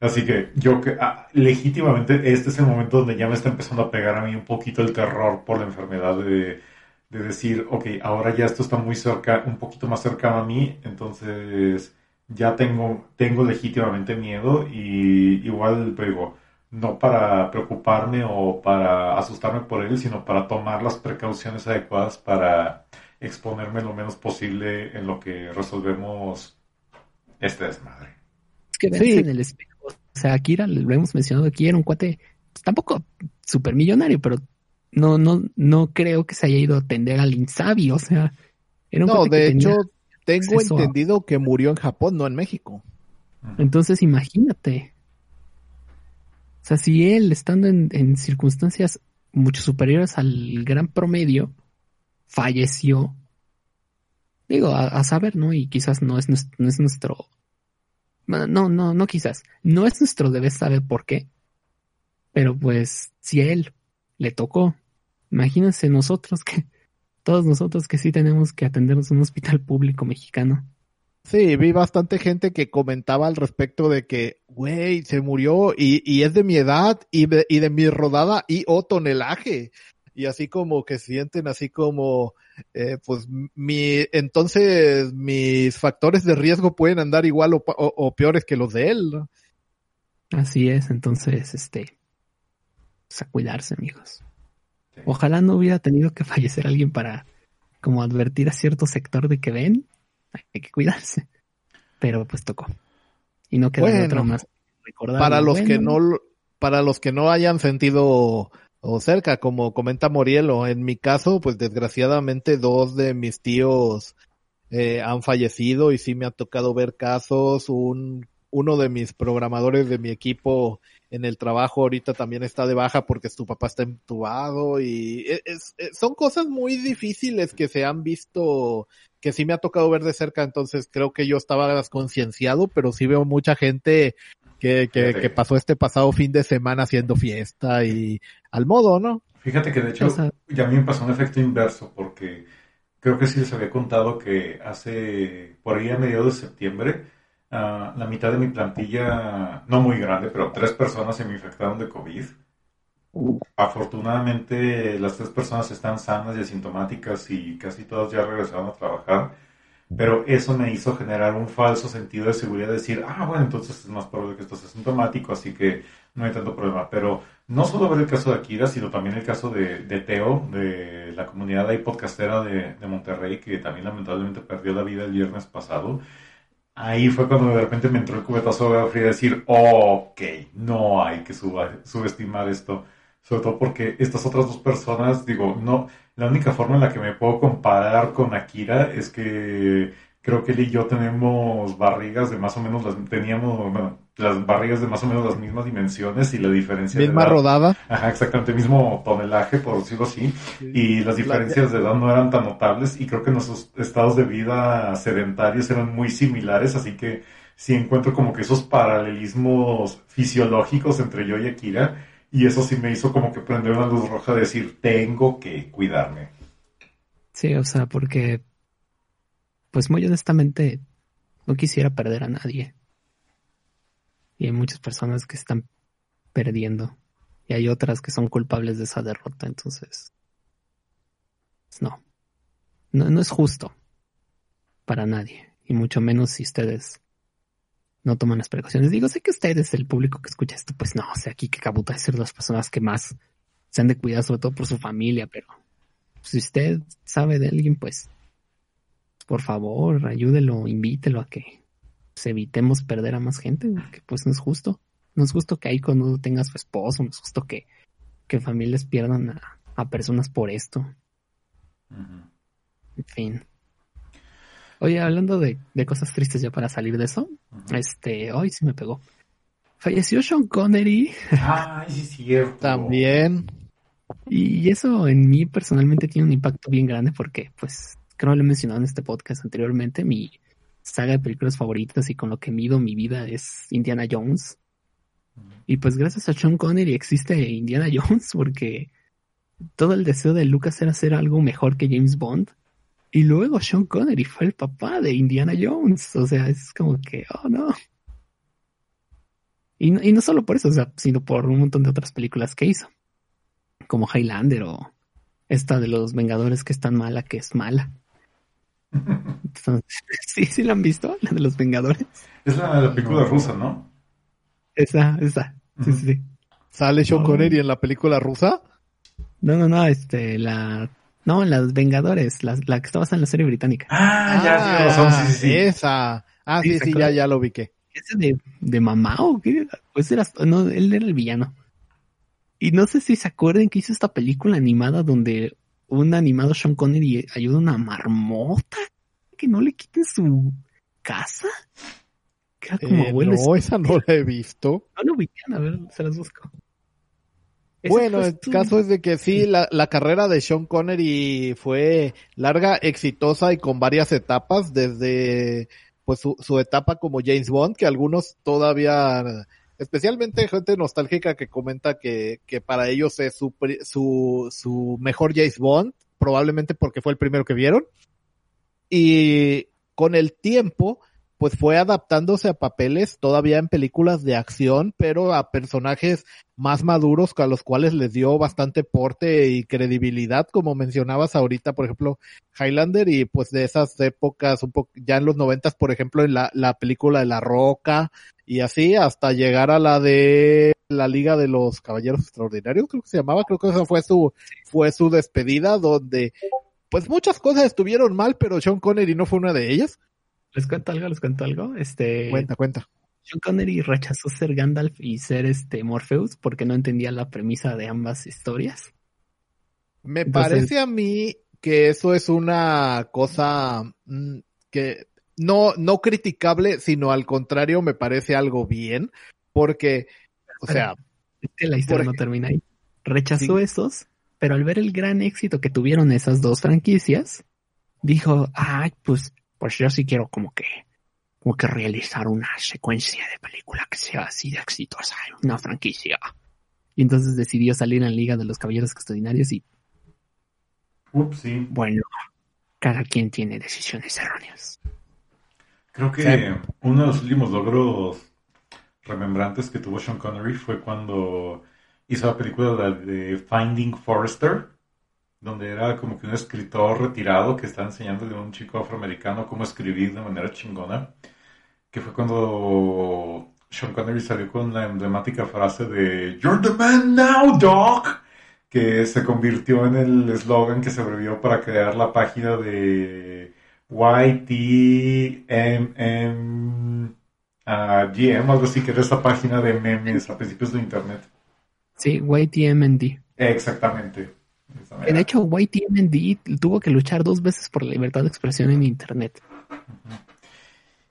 B: Así que yo que ah, legítimamente este es el momento donde ya me está empezando a pegar a mí un poquito el terror por la enfermedad de, de decir, ok, ahora ya esto está muy cerca, un poquito más cercano a mí, entonces ya tengo, tengo legítimamente miedo y igual digo, no para preocuparme o para asustarme por él, sino para tomar las precauciones adecuadas para exponerme lo menos posible en lo que resolvemos este desmadre.
C: Que veas
A: Sí.
C: en el espejo. O sea, Akira, lo hemos mencionado aquí, era un cuate, pues, tampoco súper millonario, pero no, no, no creo que se haya ido a atender al insabio. O sea, era un
A: No,
C: cuate
A: de hecho, tengo
C: acceso
A: entendido que murió en Japón, no en México.
C: Entonces, imagínate. O sea, si él, estando en, en circunstancias mucho superiores al gran promedio, falleció, digo, a, a saber, ¿no? Y quizás no es, no es nuestro... No, no, no quizás. No es nuestro deber saber por qué. Pero pues, si a él le tocó, imagínense nosotros que, todos nosotros que sí tenemos que atendernos en un hospital público mexicano.
A: Sí, vi bastante gente que comentaba al respecto de que, güey, se murió y, y es de mi edad y de, y de mi rodada y o tonelaje. Y así como que sienten así como, eh, pues mi, entonces mis factores de riesgo pueden andar igual o, pa- o- o peores que los de él. ¿no?
C: Así es, entonces, este, pues a cuidarse, amigos.
B: Sí.
C: Ojalá no hubiera tenido que fallecer alguien para como advertir a cierto sector de que ven, hay que cuidarse. Pero pues tocó. Y no queda de
A: Bueno,
C: otra más. recordar
A: Para
C: lo
A: los que no, para los que no hayan sentido o cerca, como comenta Morielo, en mi caso, pues desgraciadamente dos de mis tíos eh, han fallecido y sí me ha tocado ver casos. Un, uno de mis programadores de mi equipo en el trabajo ahorita también está de baja porque su papá está entubado y e- es- es- son cosas muy difíciles que se han visto, que sí me ha tocado ver de cerca, entonces creo que yo estaba desconcienciado, pero sí veo mucha gente que, que, que pasó este pasado fin de semana haciendo fiesta y al modo, ¿no?
B: Fíjate que de hecho
C: O sea-
B: ya a mí me pasó un efecto inverso porque creo que sí les había contado que hace por ahí a mediados de septiembre ah, la mitad de mi plantilla, no muy grande, pero tres personas se me infectaron de COVID. Afortunadamente las tres personas están sanas y asintomáticas y casi todas ya regresaron a trabajar. Pero eso me hizo generar un falso sentido de seguridad, decir, ah, bueno, entonces es más probable que esto sea asintomático, así que no hay tanto problema. Pero no solo ver el caso de Akira, sino también el caso de, Teo, de la comunidad ahí podcastera de, Monterrey, que también lamentablemente perdió la vida el viernes pasado. Ahí fue cuando de repente me entró el cubetazo de fría de decir, ok, no hay que subestimar esto. sobre todo porque estas otras dos personas, digo, no, la única forma en la que me puedo comparar con Akira es que creo que él y yo tenemos barrigas de más o menos las, teníamos, bueno, las barrigas de más o menos las mismas dimensiones y la diferencia
A: Misma
B: de edad,
A: rodada.
B: Ajá, exactamente, mismo tonelaje, por decirlo así, y las diferencias de edad no eran tan notables y creo que nuestros estados de vida sedentarios eran muy similares, así que sí encuentro como que esos paralelismos fisiológicos entre yo y Akira y eso sí me hizo como que prender una luz roja de decir, tengo que cuidarme.
C: Sí, o sea, porque, pues muy honestamente, no quisiera perder a nadie. Y hay muchas personas que están perdiendo. Y hay otras que son culpables de esa derrota. Entonces, pues, no. No, no es justo para nadie. Y mucho menos si ustedes no toman las precauciones. Digo, sé que ustedes, el público que escucha esto, pues no, o sea, aquí que Kabuto es ser las personas que más se han de cuidar, sobre todo por su familia, pero si usted sabe de alguien, pues por favor, ayúdelo, invítelo a que pues, evitemos perder a más gente, porque pues no es justo. No es justo que ahí cuando tenga su esposo, no es justo que, que familias pierdan a, a personas por esto. En fin. Oye, hablando de, de cosas tristes ya para salir de eso, este, hoy sí me pegó. Falleció Sean Connery
B: Ay, sí, es cierto.
A: También.
C: y eso en mí personalmente tiene un impacto bien grande porque, pues, creo que lo he mencionado en este podcast anteriormente, mi saga de películas favoritas y con lo que mido mi vida es Indiana Jones. Y pues gracias a Sean Connery existe Indiana [LAUGHS] Jones porque todo el deseo de Lucas era hacer algo mejor que James Bond. Y luego Sean Connery fue el papá de Indiana Jones. O sea, es como que, oh no. Y no, y no solo por eso, o sea, sino por un montón de otras películas que hizo. Como Highlander o esta de los Vengadores que es tan mala que es mala. Entonces, [LAUGHS] sí, sí la han visto, la de los Vengadores.
B: Es la, la película rusa, ¿no?
C: Esa, esa. Sí, sí, sí.
A: ¿Sale Sean
C: No.
A: Connery en la película rusa?
C: No, no, no, este, la... No, las Vengadores, la, la que está basada en la serie británica.
B: Ah, ya, razón, sí, sí, sí.
A: Esa. Ah,
C: Sí,
A: sí,
C: ¿se
A: sí, ya, ya lo ubiqué.
C: ¿Ese de, de mamá o qué? Pues era, no, él era el villano. Y no sé si se acuerdan que hizo esta película animada donde un animado Sean Connery ayuda a una marmota que no le quiten su casa. Que era como
A: Eh,
C: abuelo.
A: no, esa no la he visto.
C: No lo ubican, a ver, se las busco.
A: Bueno, el caso es de que sí, la, la carrera de Sean Connery fue larga, exitosa y con varias etapas, desde pues su, su etapa como James Bond, que algunos todavía, especialmente gente nostálgica que comenta que, que para ellos es su, su, su mejor James Bond, probablemente porque fue el primero que vieron. Y con el tiempo, pues fue adaptándose a papeles todavía en películas de acción, pero a personajes más maduros a los cuales les dio bastante porte y credibilidad, como mencionabas ahorita, por ejemplo, Highlander y pues de esas épocas, un ya en los noventas, por ejemplo, en la, la película de La Roca y así hasta llegar a la de la Liga de los Caballeros Extraordinarios, creo que se llamaba, creo que esa fue su, fue su despedida donde pues muchas cosas estuvieron mal, pero Sean Connery no fue una de ellas.
C: Les cuento algo, les cuento algo. Este,
A: Cuenta, cuenta.
C: Sean Connery rechazó ser Gandalf y ser este Morpheus porque no entendía la premisa de ambas historias.
A: Me
C: Entonces-
A: parece a mí que eso es una cosa mm, que no, no criticable, sino al contrario, me parece algo bien, porque, o sea,
C: la historia no termina ahí. Rechazó
A: Sí.
C: esos, pero al ver el gran éxito que tuvieron esas dos franquicias, dijo, ay, pues, pues yo sí quiero como que, como que realizar una secuencia de película que sea así de exitosa, una franquicia. Y entonces decidió salir en Liga de los Caballeros Extraordinarios y,
B: Ups, sí.
C: bueno, cada quien tiene decisiones erróneas.
B: Creo que
A: Sí.
B: uno de los últimos logros remembrantes que tuvo Sean Connery fue cuando hizo la película la de Finding Forrester, donde era como que un escritor retirado que está enseñándole a un chico afroamericano cómo escribir de manera chingona, que fue cuando Sean Connery salió con la emblemática frase de You're the man now, dog, que se convirtió en el eslogan que se abrevió para crear la página de YTMM ah, GM, algo así, que era esa página de memes a principios de internet.
C: Sí, YTMND.
B: Exactamente.
C: De hecho, YTMND tuvo que luchar dos veces por la libertad de expresión en Internet.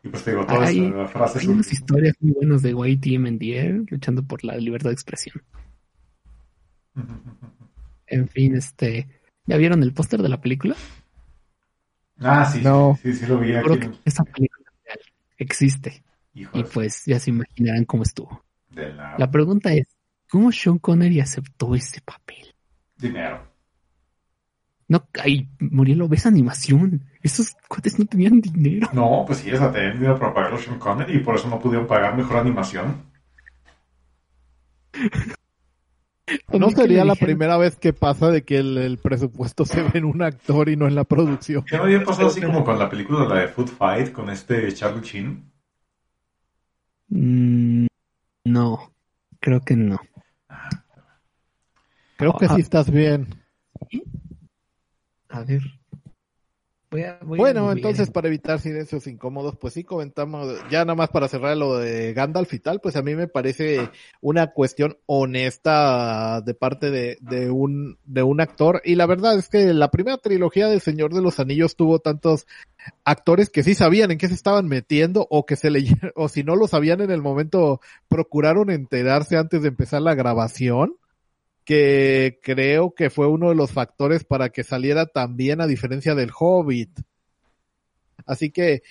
B: Y pues te digo, todas
C: Hay,
B: las frases
C: hay unas historias muy buenas de YTMND ¿eh? luchando por la libertad de expresión. En fin, este, ¿ya vieron el póster de la película?
B: Ah, sí,
A: No.
B: sí, sí, sí lo vi aquí.
C: Creo que esa película real existe y pues ya se imaginarán cómo estuvo.
B: de la
C: La pregunta es, ¿cómo Sean Connery aceptó ese papel?
B: dinero.
C: No, ay, Murielo, ves animación. Esos cuates no tenían dinero.
B: No, pues sí, esa tenían dinero para pagar a Sean Connery y por eso no pudieron pagar mejor animación. [LAUGHS]
A: No sería la primera vez que pasa de que el, el presupuesto se ve en un actor y no en la producción.
B: ¿Qué no había pasado así como con la película la de Food Fight con este Charlie Chin?
C: Mm, no, creo que no.
A: Creo que
C: Ah.
A: sí estás bien.
C: A ver. Voy a, voy a
A: Bueno, entonces para evitar silencios incómodos, pues sí comentamos, ya nada más para cerrar lo de Gandalf y tal, pues a mí me parece una cuestión honesta de parte de, de un, de un actor. Y la verdad es que la primera trilogía del Señor de los Anillos tuvo tantos actores que sí sabían en qué se estaban metiendo o que se leyeron, [LAUGHS] o si no lo sabían en el momento, procuraron enterarse antes de empezar la grabación que creo que fue uno de los factores para que saliera tan bien a diferencia del Hobbit. Así que,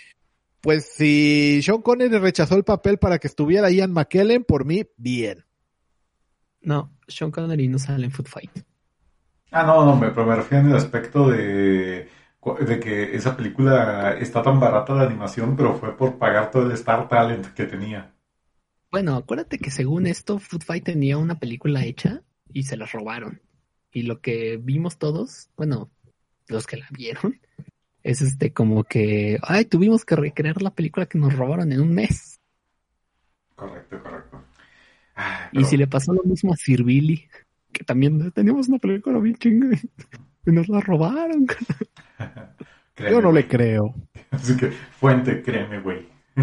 A: pues si Sean Connery rechazó el papel para que estuviera Ian McKellen, por mí, bien.
C: No, Sean Connery no sale en Food Fight.
B: Ah, no, no, me, pero me refiero en el aspecto de, de que esa película está tan barata de animación, pero fue por pagar todo el Star Talent que tenía.
C: Bueno, acuérdate que según esto, Food Fight tenía una película hecha y se la robaron. Y lo que vimos todos, bueno, los que la vieron, es este como que, ay, tuvimos que recrear la película que nos robaron en un mes.
B: Correcto, correcto. Ah,
C: Y si le pasó lo mismo a Sir Billy, que también teníamos una película bien chinga y nos la robaron. [LAUGHS]
B: créeme,
A: Yo no le creo.
B: Así que, fuente, créeme, güey. [LAUGHS]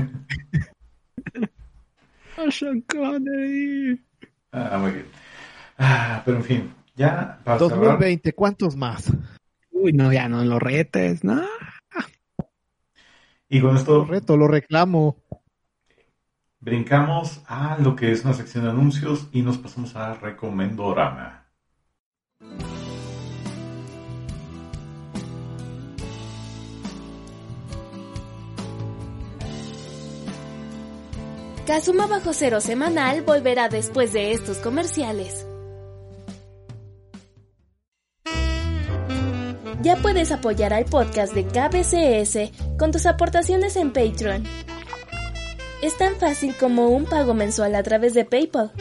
C: ¡Ah, Sean Connery!
B: Ah, muy bien. Ah, pero en fin, ya para cerrar,
A: 2020, ¿cuántos más?
C: Uy, no, ya no lo retes, no.
B: y con
A: Lo
B: esto
A: reto, lo reclamo.
B: brincamos a lo que es una sección de anuncios y nos pasamos a Recomendorama.
D: Kazuma Bajo Cero Semanal volverá después de estos comerciales. Ya puedes apoyar al podcast de KBCS con tus aportaciones en Patreon. Es tan fácil como un pago mensual a través de PayPal.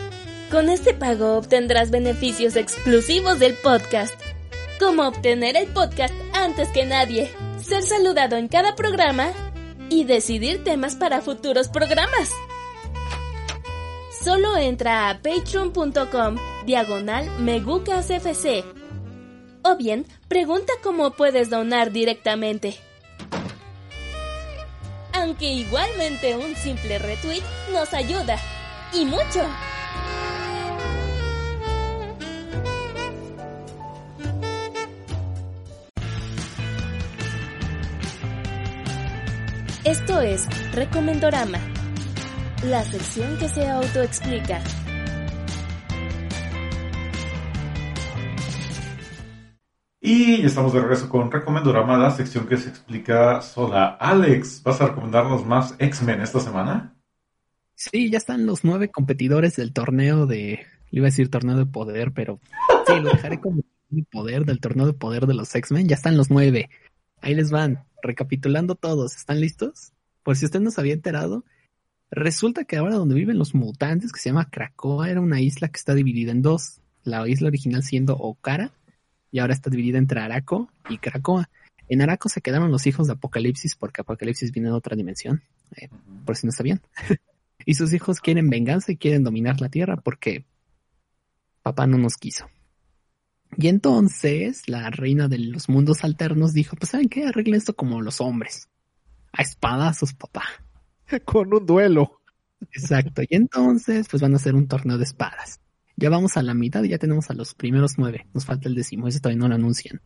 D: Con este pago obtendrás beneficios exclusivos del podcast, como obtener el podcast antes que nadie, ser saludado en cada programa y decidir temas para futuros programas. Solo entra a patreon.com diagonal megucasfc o bien pregunta cómo puedes donar directamente. Aunque igualmente un simple retweet nos ayuda y mucho. Esto es Recomendorama, la sección que se autoexplica.
B: Y ya estamos de regreso con Recomendorama, la sección que se explica sola. Alex, ¿vas a recomendarnos más X-Men esta semana?
C: Sí, ya están los nueve competidores del torneo de, le iba a decir torneo de poder, pero sí, lo dejaré como poder del torneo de poder de los X-Men. Ya están los nueve. Ahí les van, recapitulando todos. ¿Están listos? Por si usted no se había enterado, resulta que ahora donde viven los mutantes, que se llama Krakoa, era una isla que está dividida en dos. La isla original siendo Okara, y ahora está dividida entre Araco y Krakoa. En Araco se quedaron los hijos de Apocalipsis, porque Apocalipsis viene de otra dimensión, eh, por si no sabían. [LAUGHS] y sus hijos quieren venganza y quieren dominar la tierra porque papá no nos quiso. Y entonces la reina de los mundos alternos dijo, pues ¿saben qué? Arreglen esto como los hombres. A espadazos, papá. [LAUGHS]
A: Con un duelo.
C: Exacto. Y entonces, pues van a hacer un torneo de espadas. Ya vamos a la mitad y ya tenemos a los primeros nueve. Nos falta el décimo, ese todavía no lo anuncian.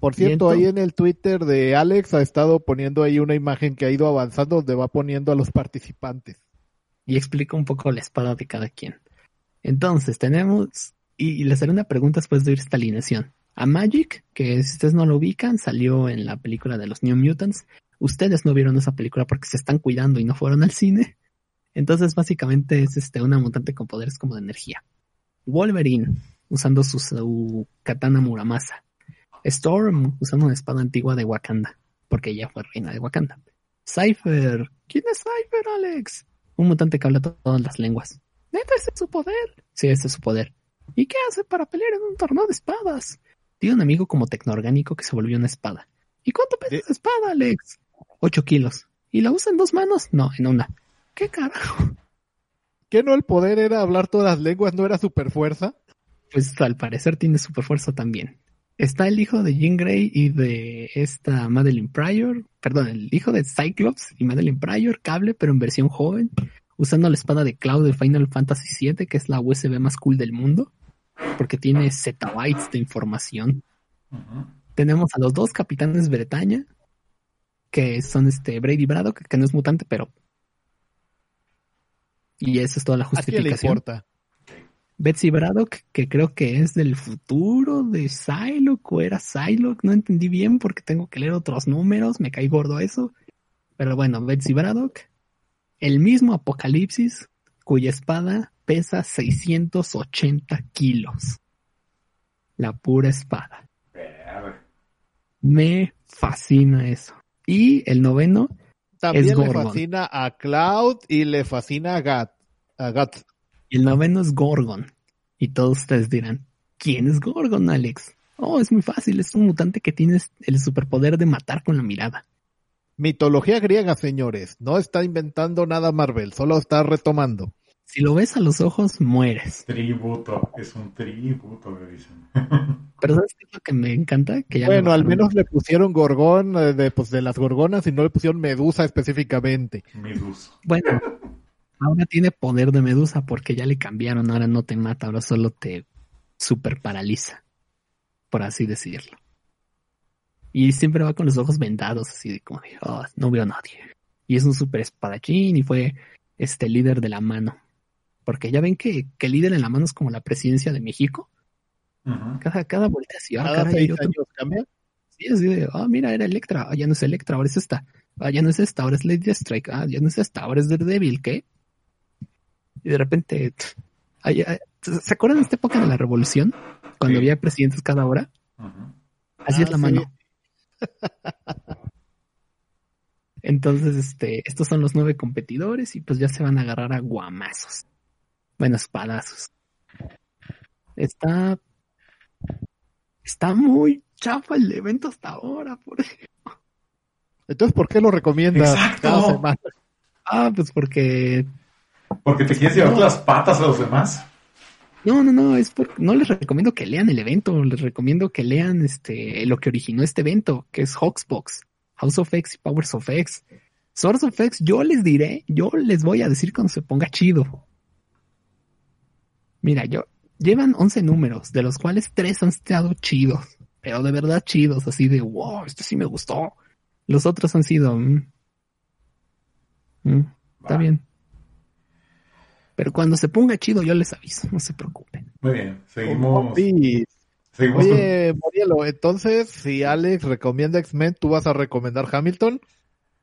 A: Por cierto, ahí en el Twitter de Alex ha estado poniendo ahí una imagen que ha ido avanzando donde va poniendo a los participantes.
C: Y explica un poco la espada de cada quien. Entonces, tenemos, y, les haré una pregunta después de ir esta alineación. A Magic, que si ustedes no lo ubican, salió en la película de los New Mutants. Ustedes no vieron esa película porque se están cuidando y no fueron al cine. Entonces, básicamente es este, una mutante con poderes como de energía. Wolverine, usando su, su katana Muramasa. Storm, usando una espada antigua de Wakanda, porque ella fue reina de Wakanda. Cypher, ¿quién es Cypher, Alex? Un mutante que habla todas las lenguas. ¿Neta ese es su poder? Sí, ese es su poder. ¿Y qué hace para pelear en un torneo de espadas? Tiene un amigo como tecnoorgánico que se volvió una espada. ¿Y cuánto pesa esa espada, Alex? Ocho kilos. ¿Y la usa en dos manos? No, en una. ¿Qué carajo?
A: ¿Qué no el poder era hablar todas las lenguas? ¿No era super fuerza?
C: Pues al parecer tiene super fuerza también. Está el hijo de Jean Grey y de esta Madeline Pryor, perdón, el hijo de Cyclops y Madeline Pryor, cable, pero en versión joven, usando la espada de Cloud de Final Fantasy VII, que es la USB más cool del mundo, porque tiene zettabytes de información. Tenemos a los dos capitanes Bretaña, que son este Brady Braddock, que no es mutante, pero... Y esa es toda la justificación. ¿A importa? Betsy Braddock, que creo que es del futuro de Psylocke o era Psylocke, no entendí bien porque tengo que leer otros números, me caí gordo eso. Pero bueno, Betsy Braddock, el mismo Apocalipsis, cuya espada pesa 680 kilos. La pura espada. Me fascina eso. Y el noveno
A: También le fascina a Cloud y le fascina a Gat. A Gat.
C: Y el noveno es Gorgon. Y todos ustedes dirán, ¿quién es Gorgon, Alex? Oh, es muy fácil, es un mutante que tiene el superpoder de matar con la mirada.
A: Mitología griega, señores. No está inventando nada Marvel, solo está retomando.
C: Si lo ves a los ojos, mueres.
B: Tributo, es un tributo, me dicen. [LAUGHS]
C: Pero ¿sabes qué es lo que me encanta? Que
A: bueno, al menos le pusieron gorgón eh, de, pues, de las gorgonas y no le pusieron medusa específicamente.
B: Medusa.
C: Bueno, [LAUGHS] Ahora tiene poder de medusa porque ya le cambiaron, ahora no te mata, ahora solo te super paraliza, por así decirlo. Y siempre va con los ojos vendados, así de como, oh, no veo a nadie. Y es un super espadachín y fue este líder de la mano. Porque ya ven que, que el líder en la mano es como la presidencia de México. Cada, cada volteación, cada, cada años cambia. Sí, así de, ah, mira, era Electra, ah, ya no es Electra, ahora es esta. Ah, ya no es esta, ahora es Lady Strike, ah, ya no es esta, ahora es Daredevil, ¿qué? y de repente, ¿se acuerdan de esta época de la revolución? Cuando había presidentes cada hora. Así es ah, la mano. [LAUGHS] Entonces, este, estos son los nueve competidores y pues ya se van a agarrar a guamazos. Bueno, espadazos. Está, está muy chafa el evento hasta ahora, por ejemplo.
A: Entonces, ¿por qué lo recomiendas
C: Ah, pues porque
B: porque te quieres llevar las patas a los demás.
C: No, no, no, es porque no les recomiendo que lean el evento, les recomiendo que lean este lo que originó este evento, que es Hawksbox, House of X y Powers of X. Source of X, yo les diré, yo les voy a decir cuando se ponga chido. Mira, yo llevan 11 números, de los cuales 3 han estado chidos, pero de verdad chidos, así de wow, este sí me gustó. Los otros han sido mm, mm, está bien. Pero cuando se ponga chido yo les aviso, no se preocupen.
B: Muy bien, seguimos.
A: seguimos Oye, Morielo, entonces si Alex recomienda X-Men, ¿tú vas a recomendar Hamilton?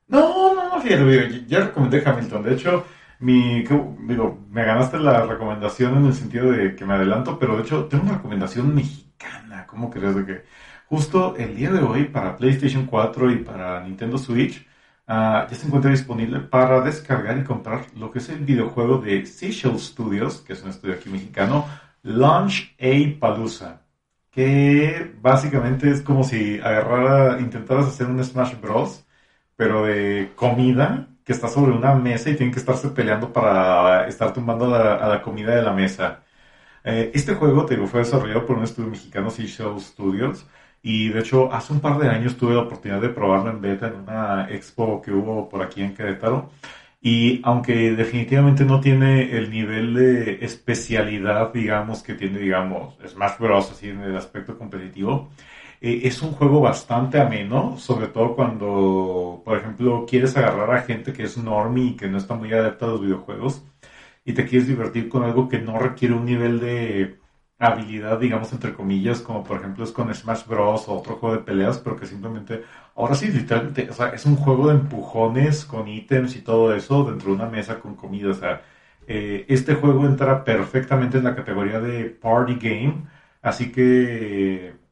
B: No, no, no, fíjate, ya recomendé Hamilton. De hecho, mi, digo, me ganaste la recomendación en el sentido de que me adelanto, pero de hecho tengo una recomendación mexicana. ¿Cómo crees de que justo el día de hoy para PlayStation 4 y para Nintendo Switch Ah, ya se encuentra disponible para descargar y comprar lo que es el videojuego de Seashell Studios, que es un estudio aquí mexicano, Launch A Palooza, que básicamente es como si agarrara, intentaras hacer un Smash Bros, pero de comida, que está sobre una mesa y tienen que estarse peleando para estar tumbando a la comida de la mesa. Eh, este juego, te digo, fue desarrollado por un estudio mexicano, Seashell Studios, y de hecho, hace un par de años tuve la oportunidad de probarlo en beta en una expo que hubo por aquí en Querétaro. Y aunque definitivamente no tiene el nivel de especialidad, digamos, que tiene, digamos, Smash Bros. así en el aspecto competitivo, eh, es un juego bastante ameno, sobre todo cuando, por ejemplo, quieres agarrar a gente que es normie y que no está muy adepta a los videojuegos y te quieres divertir con algo que no requiere un nivel de habilidad, digamos, entre comillas, como por ejemplo es con Smash Bros. o otro juego de peleas, pero que simplemente, ahora sí, literalmente, o sea, es un juego de empujones con ítems y todo eso dentro de una mesa con comida, o sea, eh, este juego entra perfectamente en la categoría de party game, así que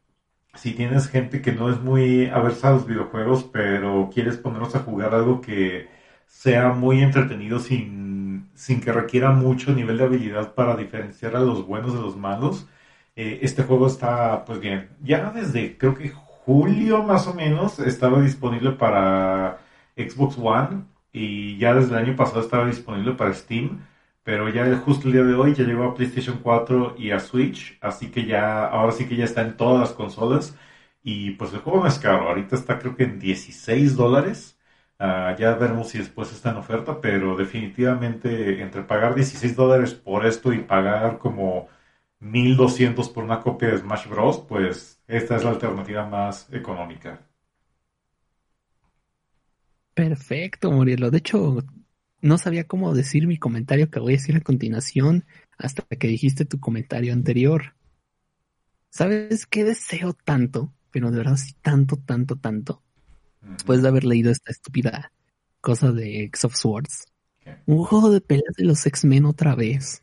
B: si tienes gente que no es muy aversa a los videojuegos, pero quieres ponernos a jugar algo que sea muy entretenido sin, sin que requiera mucho nivel de habilidad para diferenciar a los buenos de los malos, eh, este juego está pues bien. Ya desde creo que julio más o menos estaba disponible para Xbox One y ya desde el año pasado estaba disponible para Steam. Pero ya justo el día de hoy ya llegó a PlayStation 4 y a Switch, así que ya, ahora sí que ya está en todas las consolas. Y pues el juego no es caro, ahorita está creo que en 16 dólares. Ah, ya veremos si después está en oferta, pero definitivamente entre pagar 16 dólares por esto y pagar como 1200 por una copia de Smash Bros., pues esta es la alternativa más económica.
C: Perfecto, Murielo. De hecho, no sabía cómo decir mi comentario que voy a decir a continuación hasta que dijiste tu comentario anterior. ¿Sabes qué deseo tanto? Pero de verdad sí tanto, tanto, tanto. Después de haber leído esta estúpida cosa de X of Swords. Un juego de peleas de los X-Men otra vez.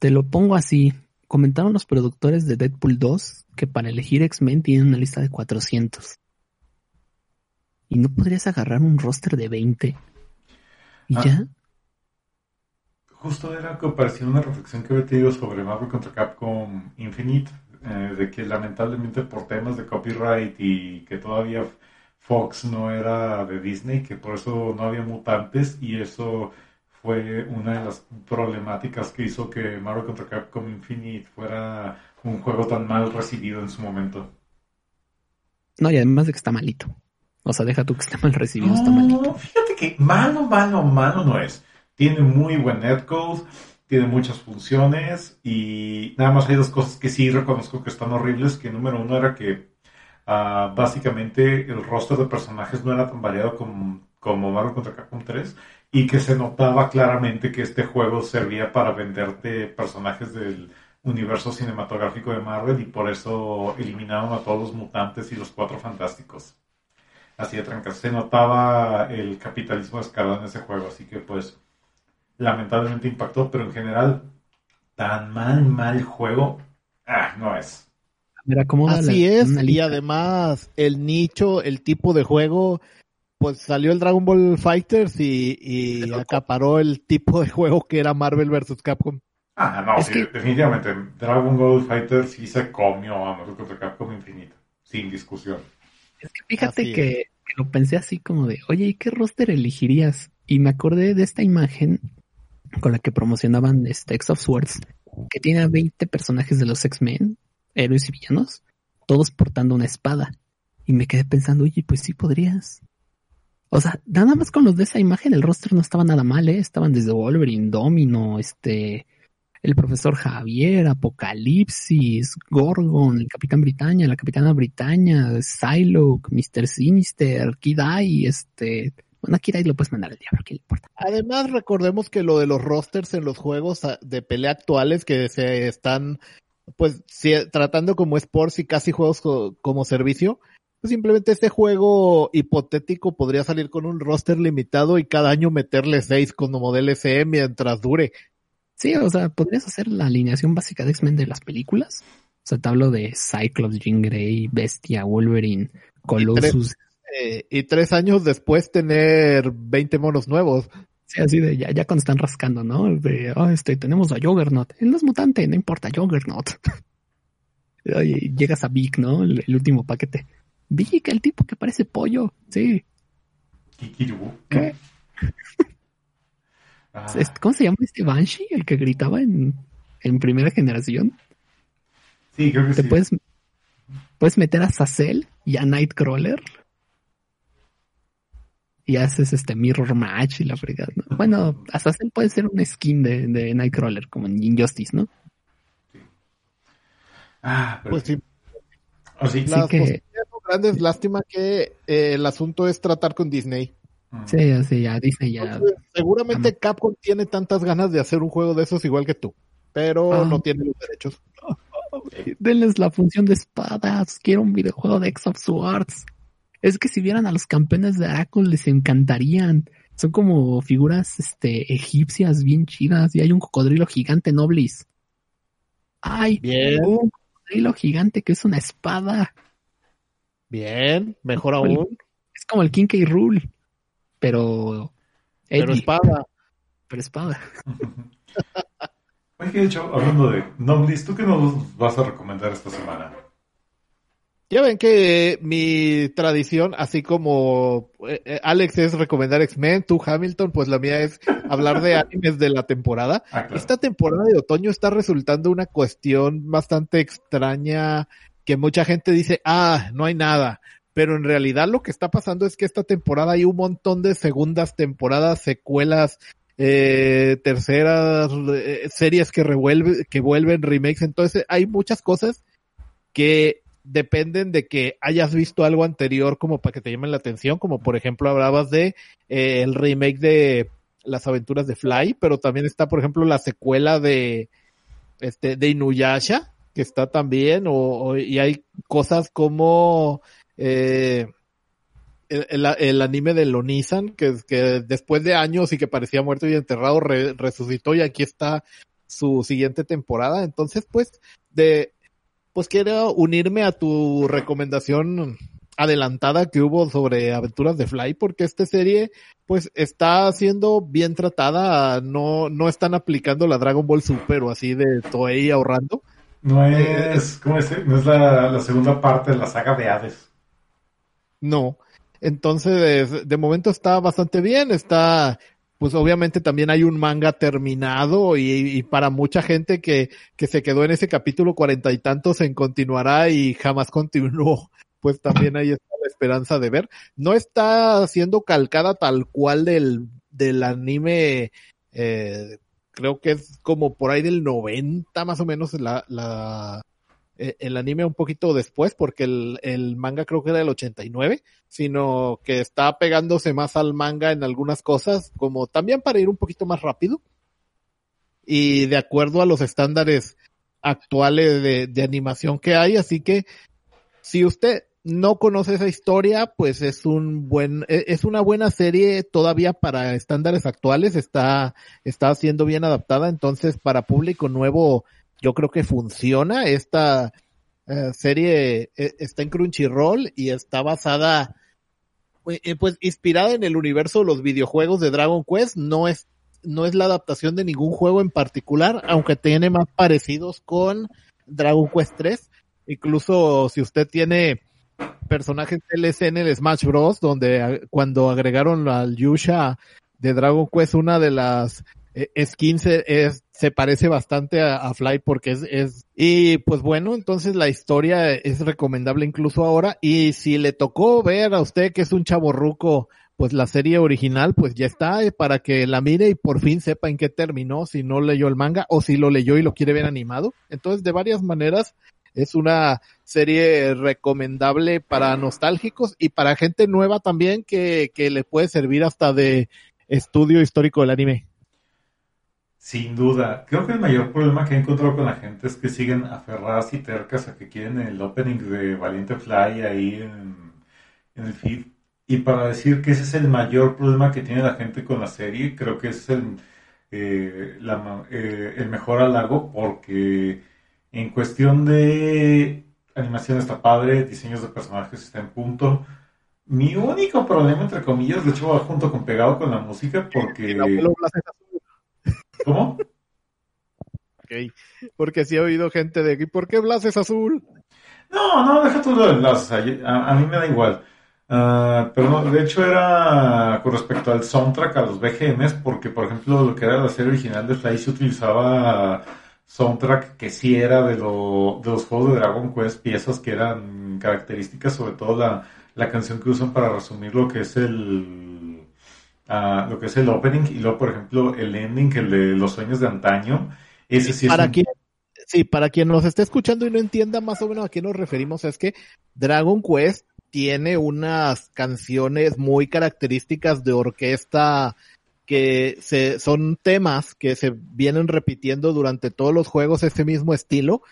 C: Te lo pongo así. Comentaron los productores de Deadpool 2 que para elegir X-Men tienen una lista de 400. ¿Y no podrías agarrar un roster de 20? ¿Y
B: Ah.
C: ya?
B: Justo era que parecía una reflexión que había tenido sobre Marvel contra Capcom Infinite, eh, de que lamentablemente por temas de copyright y que todavía Fox no era de Disney, que por eso no había mutantes y eso fue una de las problemáticas que hizo que Marvel contra Capcom Infinite fuera un juego tan mal recibido en su momento.
C: No, y además de que está malito. O sea, deja tú que esté mal recibido, está malito.
B: fíjate que malo, malo, malo no es. Tiene muy buen netcode, tiene muchas funciones y nada más hay dos cosas que sí reconozco que están horribles, que número uno era que ah, básicamente el roster de personajes no era tan variado como, como Marvel contra Capcom 3 y que se notaba claramente que este juego servía para venderte personajes del universo cinematográfico de Marvel y por eso eliminaron a todos los mutantes y los cuatro fantásticos. Así de trancas. Se notaba el capitalismo escalado en ese juego, así que pues lamentablemente impactó, pero en general tan mal, mal juego, ah, no es.
C: Mira, acomoda
A: Así
C: la-
A: es, y además el nicho, el tipo de juego, pues salió el Dragon Ball Fighters y, y acaparó el tipo de juego que era Marvel vs. Capcom.
B: Ah, no,
C: Es
B: sí,
C: que-
B: definitivamente. Dragon Ball Fighter sí se comió a Marvel contra Capcom Infinito, sin discusión.
C: Es que fíjate que lo pensé así como de, oye, ¿y qué roster elegirías? Y me acordé de esta imagen con la que promocionaban este X of Swords, que tiene a 20 personajes de los X-Men, héroes y villanos, todos portando una espada. Y me quedé pensando, oye, pues sí podrías. O sea, nada más con los de esa imagen, el roster no estaba nada mal, ¿eh? Estaban desde Wolverine, Domino, este, el profesor Javier, Apocalipsis, Gorgon, el Capitán Britannia, la Capitana Britannia, Psylocke, Mr. Sinister, Kidai, este, bueno, Kidai lo puedes mandar al diablo, ¿qué le importa?
A: Además, recordemos que lo de los rosters en los juegos de pelea actuales que se están, pues, tratando como sports y casi juegos co- como servicio, pues simplemente este juego hipotético podría salir con un roster limitado y cada año meterle seis como DLC mientras dure.
C: Sí, o sea, podrías hacer la alineación básica de X-Men de las películas. O sea, te hablo de Cyclops, Jean Grey, Bestia, Wolverine, Colossus.
A: Eh, y tres años después tener 20 monos nuevos.
C: Sí, así de ya, ya cuando están rascando, ¿no? De, oh, este, tenemos a Juggernaut. Él no es mutante, no importa, Juggernaut. [LAUGHS] Oye, llegas a Vic, ¿no? El, el último paquete. Vic, el tipo que parece pollo. Sí. ¿Qué? [LAUGHS]
B: Ah,
C: ¿Cómo se llama este Banshee? El que gritaba en, en primera generación.
B: sí, creo que
C: Te
B: sí.
C: puedes, puedes meter a Sazel y a Nightcrawler. y haces este mirror match y la fregada. ¿no? [LAUGHS] Bueno, hasta él puede ser un skin de, de Nightcrawler, como en Injustice, ¿no?
B: Ah, pero...
A: Pues sí.
B: Así
C: Sí
A: Las
C: que-
A: grandes, lástima que eh, el asunto es tratar con Disney.
B: Mm.
C: Sí, así ya, Disney ya.
A: Entonces, seguramente Capcom tiene tantas ganas de hacer un juego de esos igual que tú, pero
C: Ah.
A: no tiene los derechos. [LAUGHS]
C: Denles la función de espadas. Quiero un videojuego de X of Swords. Es que si vieran a los campeones de Aracol les encantarían. Son como figuras este, egipcias bien chidas. Y hay un cocodrilo gigante Noblis. Ay,
A: Bien,
C: un cocodrilo gigante que es una espada.
A: bien, mejor aún,
C: Es como el King K. Rule. Pero.
A: pero espada.
C: pero espada.
B: Oye, de hecho, hablando de Noblis, ¿tú qué nos vas a recomendar esta semana?
A: Ya ven que mi tradición, así como eh, eh, Alex es recomendar X-Men, tú Hamilton, pues la mía es hablar de animes de la temporada.
B: Ah, claro.
A: Esta temporada de otoño está resultando una cuestión bastante extraña que mucha gente dice, ah, no hay nada. Pero en realidad lo que está pasando es que esta temporada hay un montón de segundas temporadas, secuelas, eh, terceras, eh, series que revuelven, que vuelven remakes. Entonces hay muchas cosas que dependen de que hayas visto algo anterior como para que te llamen la atención, como por ejemplo hablabas de eh, el remake de las aventuras de Fly, pero también está por ejemplo la secuela de este de Inuyasha, que está también, o- y hay cosas como eh, el, el- anime de Lonisan, que, que después de años y que parecía muerto y enterrado, re- resucitó y aquí está su siguiente temporada. Entonces, pues, de, pues quiero unirme a tu recomendación adelantada que hubo sobre aventuras de Fly, porque esta serie, pues, está siendo bien tratada, no, no están aplicando la Dragon Ball Super o así de Toei ahorrando.
B: No es, ¿cómo es? No es la segunda parte de la saga de Hades.
A: No. Entonces, de, momento está bastante bien, está, pues obviamente también hay un manga terminado y, y para mucha gente que, que se quedó en ese capítulo cuarenta y tantos en continuará y jamás continuó, [LAUGHS] pues también ahí está la esperanza de ver. No está siendo calcada tal cual del, del anime, eh, creo que es como por ahí del 90 más o menos la, la, el anime un poquito después, porque el, el manga creo que era del 89, sino que está pegándose más al manga en algunas cosas, como también para ir un poquito más rápido. Y de acuerdo a los estándares actuales de, de animación que hay, así que si usted no conoce esa historia, pues es un buen, e- es una buena serie todavía para estándares actuales, está, está siendo bien adaptada, entonces para público nuevo yo creo que funciona. Esta eh, serie eh, está en Crunchyroll y está basada, eh, pues, inspirada en el universo de los videojuegos de Dragon Quest. No es, no es la adaptación de ningún juego en particular, aunque tiene más parecidos con Dragon Quest 3. Incluso si usted tiene personajes DLC en el Smash Bros, donde cuando agregaron al Yusha de Dragon Quest, una de las eh, skins eh, es, se parece bastante a, a Fly porque es, es, y pues bueno, entonces la historia es recomendable incluso ahora, y si le tocó ver a usted que es un chaborruco, pues la serie original, pues ya está, eh, para que la mire y por fin sepa en qué terminó, si no leyó el manga, o si lo leyó y lo quiere ver animado. Entonces, de varias maneras, es una serie recomendable para nostálgicos y para gente nueva también que, que le puede servir hasta de estudio histórico del anime.
B: Sin duda. Creo que el mayor problema que he encontrado con la gente es que siguen aferradas y tercas a que quieren el opening de Valiente Fly ahí en, el feed. Y para decir que ese es el mayor problema que tiene la gente con la serie, creo que es el, eh, eh, el mejor halago porque en cuestión de animación está padre, diseños de personajes está en punto. Mi único problema, entre comillas, de hecho va junto con pegado con la música porque... ¿Cómo?
A: ok. Porque sí he oído gente de ¿y por qué Blas es azul?
B: No, no, deja tú lo de las, o sea, a, a mí me da igual. Ah, pero no, de hecho era con respecto al soundtrack, a los BGMs, porque por ejemplo lo que era la serie original de Fly se utilizaba soundtrack que sí era de, lo, de los juegos de Dragon Quest, piezas que eran características, sobre todo la, la canción que usan para resumir lo que es el, a lo que es el opening y luego, por ejemplo, el ending, el de los sueños de antaño. Ese sí es
A: para
B: un-
A: quien, sí, para quien nos esté escuchando y no entienda más o menos a qué nos referimos, es que Dragon Quest tiene unas canciones muy características de orquesta que se, son temas que se vienen repitiendo durante todos los juegos ese mismo estilo,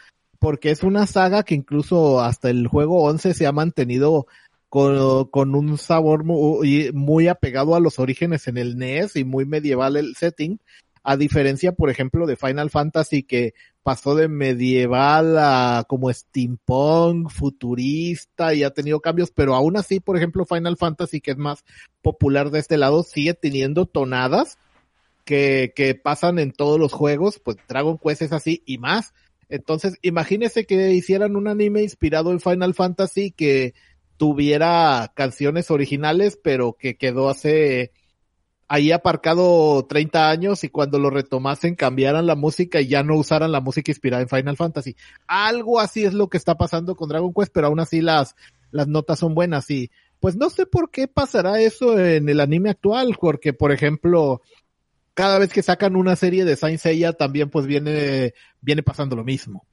A: porque es una saga que incluso hasta el juego 11 se ha mantenido con, un sabor muy, muy apegado a los orígenes en el NES y muy medieval el setting, a diferencia, por ejemplo, de Final Fantasy que pasó de medieval a como steampunk, futurista y ha tenido cambios, pero aún así, por ejemplo, Final Fantasy, que es más popular de este lado, sigue teniendo tonadas que, que pasan en todos los juegos, pues Dragon Quest es así y más. Entonces, imagínese que hicieran un anime inspirado en Final Fantasy que tuviera canciones originales, pero que quedó hace ahí aparcado 30 años y cuando lo retomasen cambiaran la música y ya no usaran la música inspirada en Final Fantasy. Algo así es lo que está pasando con Dragon Quest, pero aún así las, las notas son buenas y pues no sé por qué pasará eso en el anime actual, porque por ejemplo, cada vez que sacan una serie de Saint Seiya también pues viene, viene pasando lo mismo.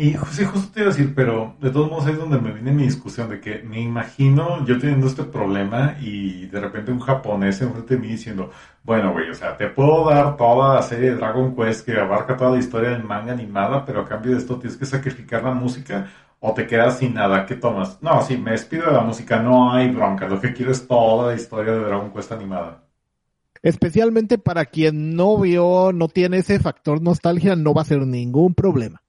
B: Y sí, justo te iba a decir, pero de todos modos es donde me viene mi discusión de que me imagino yo teniendo este problema y de repente un japonés enfrente de mí diciendo, bueno, güey, o sea, te puedo dar toda la serie de Dragon Quest que abarca toda la historia del manga animada, pero a cambio de esto tienes que sacrificar la música o te quedas sin nada. ¿Qué tomas? No, sí, me despido de la música, no hay bronca, lo que quiero es toda la historia de Dragon Quest animada.
A: Especialmente para quien no vio, no tiene ese factor nostalgia, no va a ser ningún problema.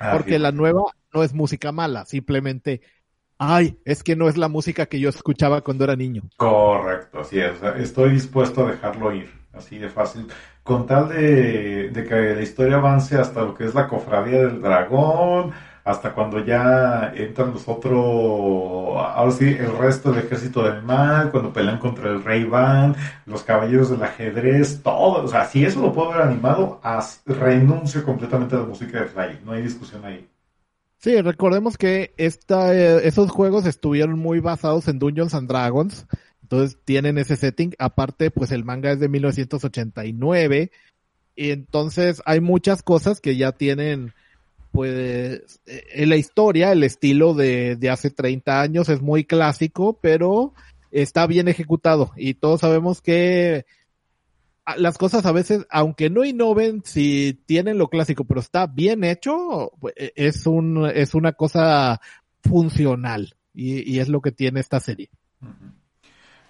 B: Ah,
A: Porque la nueva no es música mala, simplemente, ay, es que no es la música que yo escuchaba cuando era niño.
B: Correcto, así es. Estoy dispuesto a dejarlo ir, así de fácil. Con tal de, de que la historia avance hasta lo que es la cofradía del dragón, hasta cuando ya entran los otros, ahora sí, el resto del ejército del mal, cuando pelean contra el rey Van, los caballeros del ajedrez, todo. O sea, si eso lo puedo ver animado, renuncio completamente a la música de Fly. No hay discusión ahí.
A: Sí, recordemos que esta, eh, esos juegos estuvieron muy basados en Dungeons and Dragons, entonces tienen ese setting. Aparte, pues el manga es de 1989, y entonces hay muchas cosas que ya tienen, pues, eh, en la historia, el estilo de, de hace 30 años es muy clásico, pero está bien ejecutado, y todos sabemos que las cosas a veces, aunque no innoven, si tienen lo clásico, pero está bien hecho, pues, e- es un, es una cosa funcional. Y, es lo que tiene esta serie.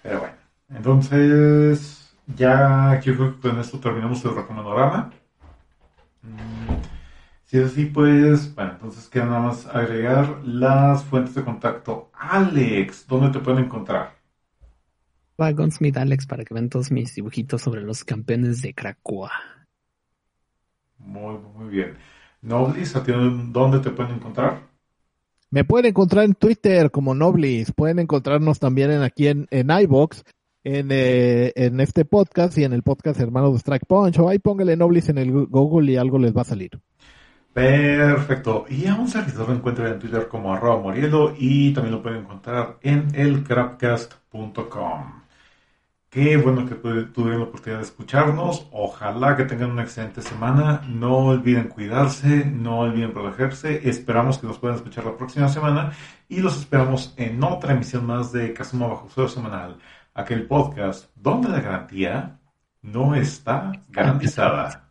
B: Pero bueno, entonces ya creo que con esto terminamos el recomendarama. Si es así, pues, bueno, entonces queda nada más agregar las fuentes de contacto. Alex, ¿dónde te pueden encontrar?
C: Va Alex para que vean todos mis dibujitos sobre los campeones de Krakoa.
B: Muy, muy bien. Noblis, ¿a ti dónde te pueden encontrar?
A: Me pueden encontrar en Twitter como Noblis. Pueden encontrarnos también en, aquí en, en iBox, en, eh, en este podcast y en el podcast Hermanos de Strike Punch. O ahí póngale Noblis en el Google y algo les va a salir.
B: Perfecto. Y a un servidor lo encuentran en Twitter como arroba morielo y también lo pueden encontrar en elcrapcast.com. Qué bueno que tuvieron la oportunidad de escucharnos. Ojalá que tengan una excelente semana. No olviden cuidarse, no olviden protegerse. Esperamos que nos puedan escuchar la próxima semana y los esperamos en otra emisión más de Kazuma Bajo Cero Semanal, aquel podcast donde la garantía no está garantizada.